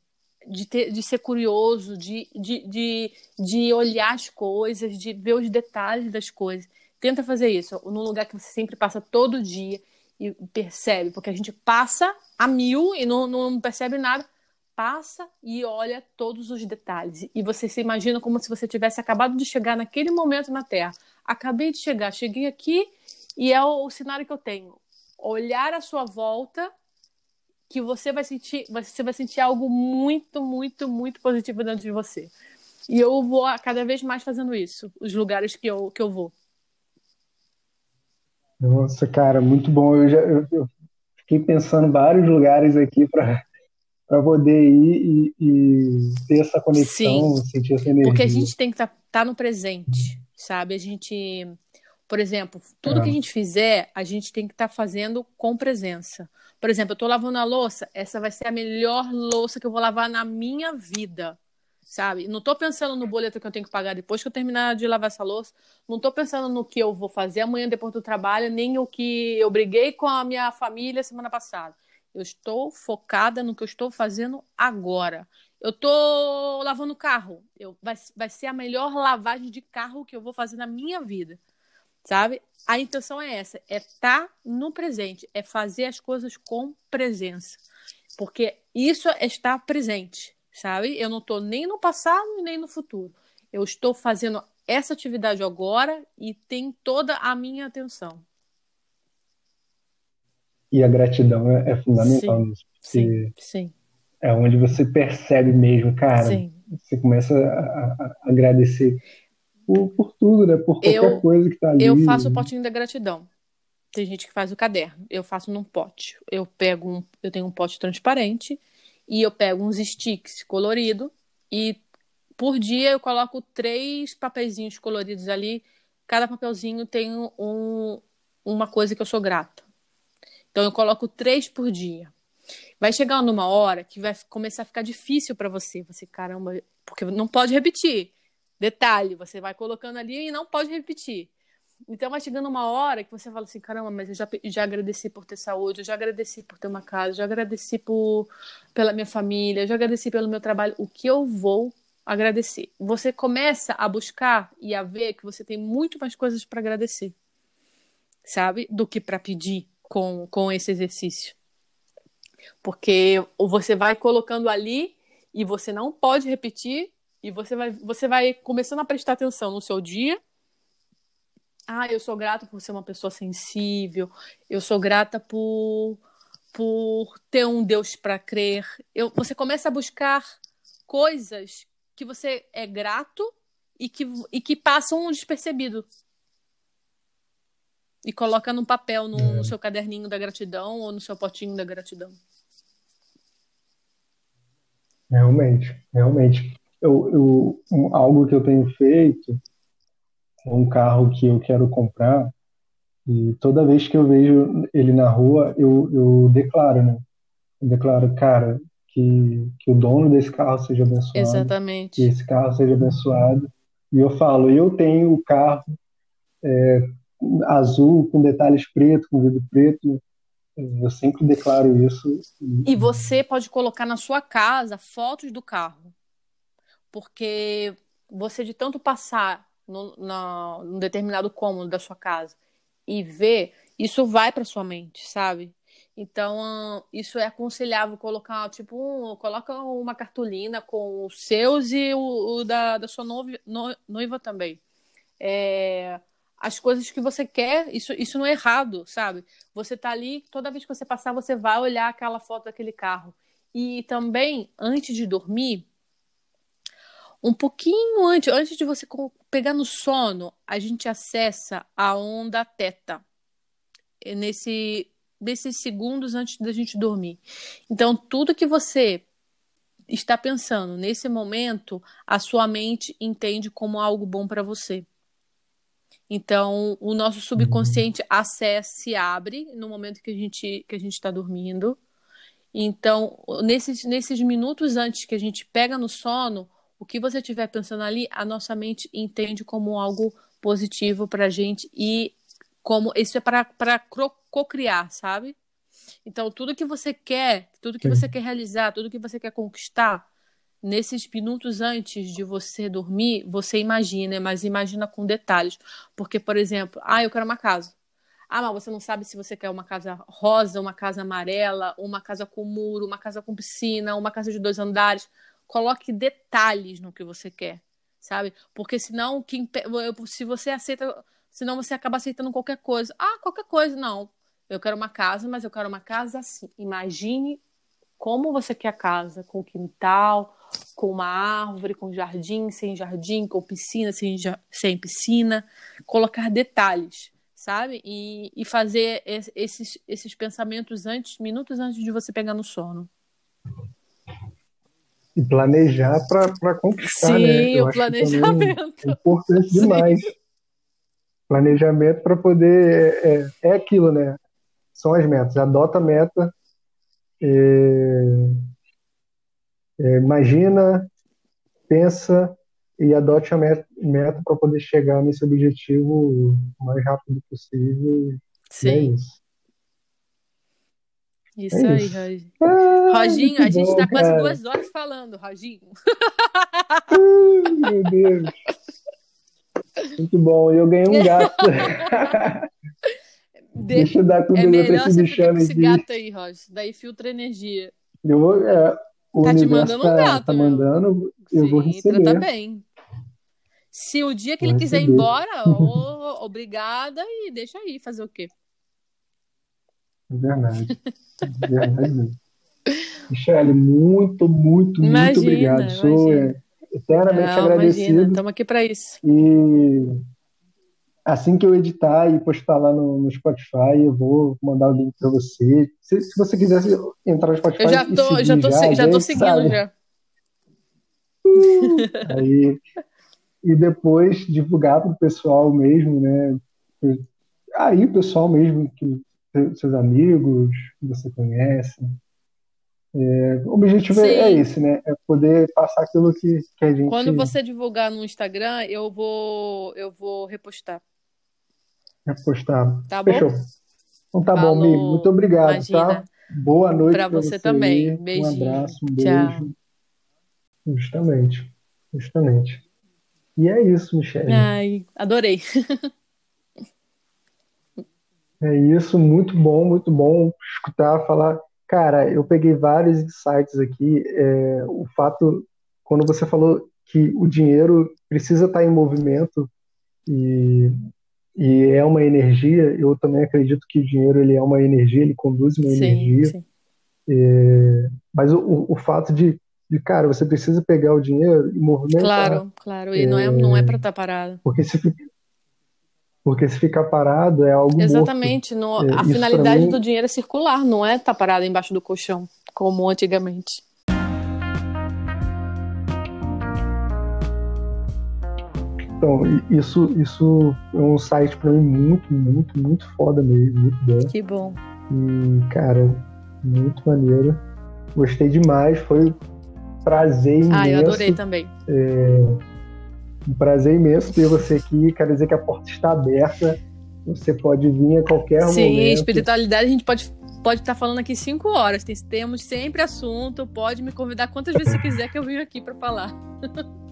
de, ter, de ser curioso, de, de, de, de olhar as coisas, de ver os detalhes das coisas. Tenta fazer isso num lugar que você sempre passa todo dia e percebe, porque a gente passa a mil e não, não percebe nada, passa e olha todos os detalhes. E você se imagina como se você tivesse acabado de chegar naquele momento na Terra. Acabei de chegar, cheguei aqui e é o, o cenário que eu tenho. Olhar à sua volta que você vai sentir, você vai sentir algo muito, muito, muito positivo dentro de você. E eu vou cada vez mais fazendo isso, os lugares que eu, que eu vou. Nossa, cara, muito bom. Eu já eu, eu fiquei pensando vários lugares aqui para para poder ir e, e, ter essa conexão, Sim, sentir essa energia. Porque a gente tem que estar tá, tá no presente, sabe? A gente, por exemplo, tudo é. que a gente fizer, a gente tem que estar tá fazendo com presença. Por exemplo, eu tô lavando a louça, essa vai ser a melhor louça que eu vou lavar na minha vida. Sabe? Não tô pensando no boleto que eu tenho que pagar depois que eu terminar de lavar essa louça. Não tô pensando no que eu vou fazer amanhã depois do trabalho, nem o que eu briguei com a minha família semana passada. Eu estou focada no que eu estou fazendo agora. Eu tô lavando carro. Eu, vai, vai ser a melhor lavagem de carro que eu vou fazer na minha vida sabe? A intenção é essa, é estar tá no presente, é fazer as coisas com presença. Porque isso é estar presente, sabe? Eu não estou nem no passado nem no futuro. Eu estou fazendo essa atividade agora e tem toda a minha atenção. E a gratidão é, é fundamental sim, nisso. Sim, sim. é onde você percebe mesmo, cara. Sim. Você começa a, a, a agradecer por, por, tudo, né? Por qualquer eu, coisa que tá ali. Eu faço o potinho da gratidão. Tem gente que faz o caderno. Eu faço num pote. Eu pego um, eu tenho um pote transparente e eu pego uns sticks colorido e por dia eu coloco três papeizinhos coloridos ali. Cada papelzinho tem um, uma coisa que eu sou grata. Então eu coloco três por dia. Vai chegar numa hora que vai começar a ficar difícil para você. Você, caramba, porque não pode repetir. Detalhe, você vai colocando ali e não pode repetir. Então vai chegando uma hora que você fala assim, caramba, mas eu já, já agradeci por ter saúde, eu já agradeci por ter uma casa, já agradeci por, pela minha família, já agradeci pelo meu trabalho. O que eu vou agradecer? Você começa a buscar e a ver que você tem muito mais coisas para agradecer, sabe? Do que para pedir com, com esse exercício. Porque você vai colocando ali e você não pode repetir e você vai, você vai começando a prestar atenção no seu dia. Ah, eu sou grata por ser uma pessoa sensível. Eu sou grata por por ter um Deus para crer. Eu, você começa a buscar coisas que você é grato e que, e que passam despercebido. E coloca no papel, no, é. no seu caderninho da gratidão ou no seu potinho da gratidão. Realmente, realmente. Eu, eu, um, algo que eu tenho feito, um carro que eu quero comprar, e toda vez que eu vejo ele na rua, eu, eu declaro, né? Eu declaro, cara, que, que o dono desse carro seja abençoado. Exatamente. Que esse carro seja abençoado. E eu falo, eu tenho o carro é, azul com detalhes preto, com vidro preto, eu sempre declaro isso. E você pode colocar na sua casa fotos do carro. Porque você, de tanto passar no, no, num determinado cômodo da sua casa e ver, isso vai para sua mente, sabe? Então, isso é aconselhável colocar, tipo, um, coloca uma cartolina com os seus e o, o da, da sua noiva, noiva também. É, as coisas que você quer, isso, isso não é errado, sabe? Você tá ali, toda vez que você passar, você vai olhar aquela foto daquele carro. E também, antes de dormir, um pouquinho antes, antes de você pegar no sono, a gente acessa a onda teta. Nesse, nesses segundos antes da gente dormir. Então, tudo que você está pensando nesse momento, a sua mente entende como algo bom para você. Então, o nosso subconsciente uhum. acessa, se abre no momento que a gente que a gente está dormindo. Então, nesses, nesses minutos antes que a gente pega no sono, o que você estiver pensando ali, a nossa mente entende como algo positivo para a gente e como isso é para co-criar, sabe? Então, tudo que você quer, tudo que Sim. você quer realizar, tudo que você quer conquistar, nesses minutos antes de você dormir, você imagina, mas imagina com detalhes. Porque, por exemplo, ah, eu quero uma casa. Ah, mas você não sabe se você quer uma casa rosa, uma casa amarela, uma casa com muro, uma casa com piscina, uma casa de dois andares. Coloque detalhes no que você quer, sabe? Porque senão, quem, se você aceita, senão você acaba aceitando qualquer coisa. Ah, qualquer coisa, não. Eu quero uma casa, mas eu quero uma casa assim. Imagine como você quer a casa, com quintal, com uma árvore, com jardim, sem jardim, com piscina, sem, sem piscina, colocar detalhes, sabe? E, e fazer esses, esses pensamentos antes, minutos antes de você pegar no sono. E planejar para conquistar, Sim, né? Sim, o planejamento. É importante demais. planejamento para poder. É, é aquilo, né? São as metas. Adota a meta. É é, imagina, pensa e adote a meta, meta para poder chegar nesse objetivo o mais rápido possível. É Sim. É isso. Isso é aí, Roginho. Ah, Roginho, a gente está quase duas horas falando, Roginho. meu Deus. Muito bom. E eu ganhei um gato. De... Deixa eu dar com é melhor você ficar com esse gato aí, Roger. Daí filtra energia. Eu vou, é, o tá te mandando um tá, gato. Tá mandando, eu Sim, vou receber. Trata bem. Se o dia que vou ele quiser ir embora, oh, obrigada e deixa aí fazer o quê? É verdade. É verdade mesmo. Michele, muito, muito, imagina, muito obrigado. Sou é, eternamente Não, agradecido. Estamos aqui para isso. E assim que eu editar e postar lá no, no Spotify, eu vou mandar o link para você. Se, se, você quiser entrar no Spotify, eu já tô, já tô, já, já tô seguindo sabe? já. Aí, e depois divulgar para o pessoal mesmo, né? Aí o pessoal mesmo, que, seus amigos, que você conhece. É, o objetivo é, é esse, né? É poder passar aquilo que, que a gente. Quando você divulgar no Instagram, eu vou, eu vou repostar. Repostar. Tá bom? Fechou. Então tá Falou. bom, amigo. Muito obrigado, tá? Imagina. tá? Boa noite para você, você, também. Beijinho. Um abraço, um beijo. Tchau. Justamente. Justamente. E é isso, Michelle. Ai, adorei. é isso, muito bom, muito bom escutar, falar. Cara, eu peguei vários insights aqui. É, o fato, quando você falou que o dinheiro precisa estar em movimento e, e é uma energia, eu também acredito que o dinheiro ele é uma energia, ele conduz uma sim, energia. Sim. É, mas o, o fato de de cara, você precisa pegar o dinheiro e movimentar. Claro, claro, e é, não é, não é para estar tá parado. Porque se, porque se ficar parado é algo Exatamente, no, é, a finalidade mim... do dinheiro é circular, não é estar tá parado embaixo do colchão, como antigamente. Então, isso, isso é um site para mim muito, muito, muito foda mesmo, muito bom. Que bom. E, cara, muito maneiro. Gostei demais, foi prazer imenso. Ah, eu adorei também. É, um prazer imenso ter você aqui. Quero dizer que a porta está aberta. Você pode vir a qualquer Sim, momento. Sim, espiritualidade a gente pode pode estar falando aqui cinco horas. Temos sempre assunto. Pode me convidar quantas vezes você quiser que eu venho aqui para falar.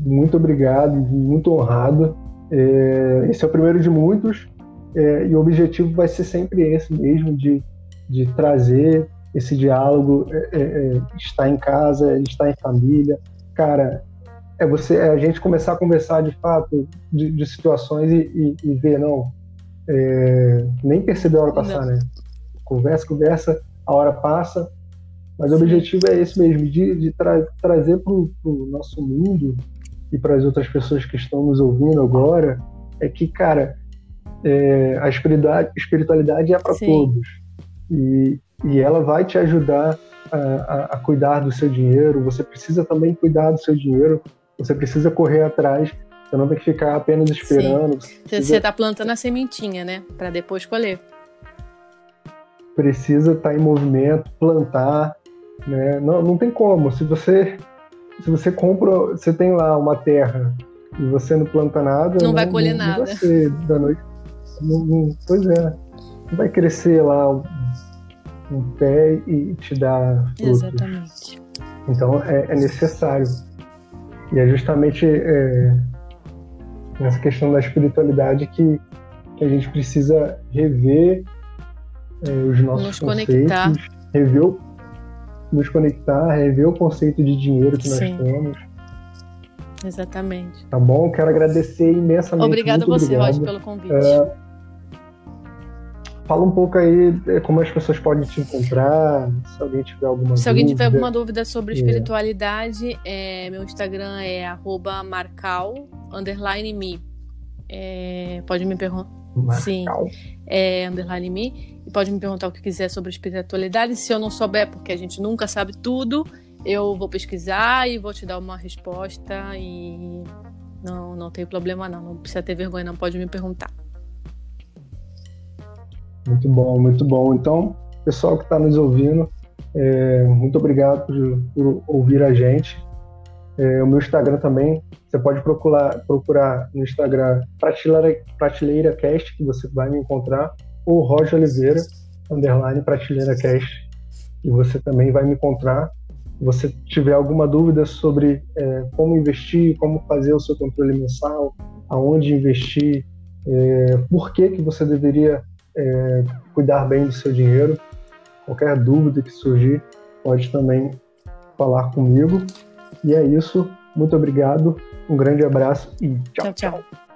Muito obrigado, muito honrado. É, esse é o primeiro de muitos. É, e o objetivo vai ser sempre esse mesmo, de, de trazer esse diálogo é, é, é, está em casa, está em família. Cara, é você, é a gente começar a conversar de fato de, de situações e, e, e, ver, não, é, nem perceber a hora passar, não. né? Conversa, conversa, a hora passa, mas Sim. o objetivo é esse mesmo, de, de tra trazer para o nosso mundo e para as outras pessoas que estão nos ouvindo agora, é que, cara, é, a espiritualidade, espiritualidade é para todos. E, e ela vai te ajudar a, a, a, cuidar do seu dinheiro. Você precisa também cuidar do seu dinheiro. Você precisa correr atrás. Você não tem que ficar apenas esperando. Você precisa... está plantando a sementinha, né? Para depois colher. Precisa estar tá em movimento, plantar, né? Não, não tem como. Se você se você compra, você tem lá uma terra e você não planta nada, não, não vai colher não, nada. Não vai ser da noite. Não, não, pois é, não vai crescer lá um pé e te dá frutos. Exatamente. Então é, é necessário. E é justamente é, nessa questão da espiritualidade que, que a gente precisa rever é, os nossos nos conceitos, conectar. rever o, nos conectar, rever o conceito de dinheiro que Sim. nós temos. Exatamente. Tá bom? Quero agradecer imensamente. Obrigada a você, Rod, pelo convite. É, Fala um pouco aí é, como as pessoas podem te encontrar, se alguém tiver alguma se dúvida. Se alguém tiver alguma dúvida sobre é. espiritualidade, é, meu Instagram é marcal, underline me. É, pode me perguntar. Sim, é underline me. E pode me perguntar o que quiser sobre espiritualidade. Se eu não souber, porque a gente nunca sabe tudo, eu vou pesquisar e vou te dar uma resposta. E não, não tem problema, não. Não precisa ter vergonha, não. Pode me perguntar. Muito bom, muito bom. Então, pessoal que está nos ouvindo, é, muito obrigado por, por, ouvir a gente. É, o meu Instagram também, você pode procurar, procurar no Instagram Prateleira, Prateleira Cast, que você vai me encontrar, ou Roger Oliveira, underline Prateleira Cast, e você também vai me encontrar. Se você tiver alguma dúvida sobre é, como investir, como fazer o seu controle mensal, aonde investir, é, por que, que você deveria é, cuidar bem do seu dinheiro. Qualquer dúvida que surgir, pode também falar comigo. E é isso. Muito obrigado. Um grande abraço e tchau, tchau. tchau.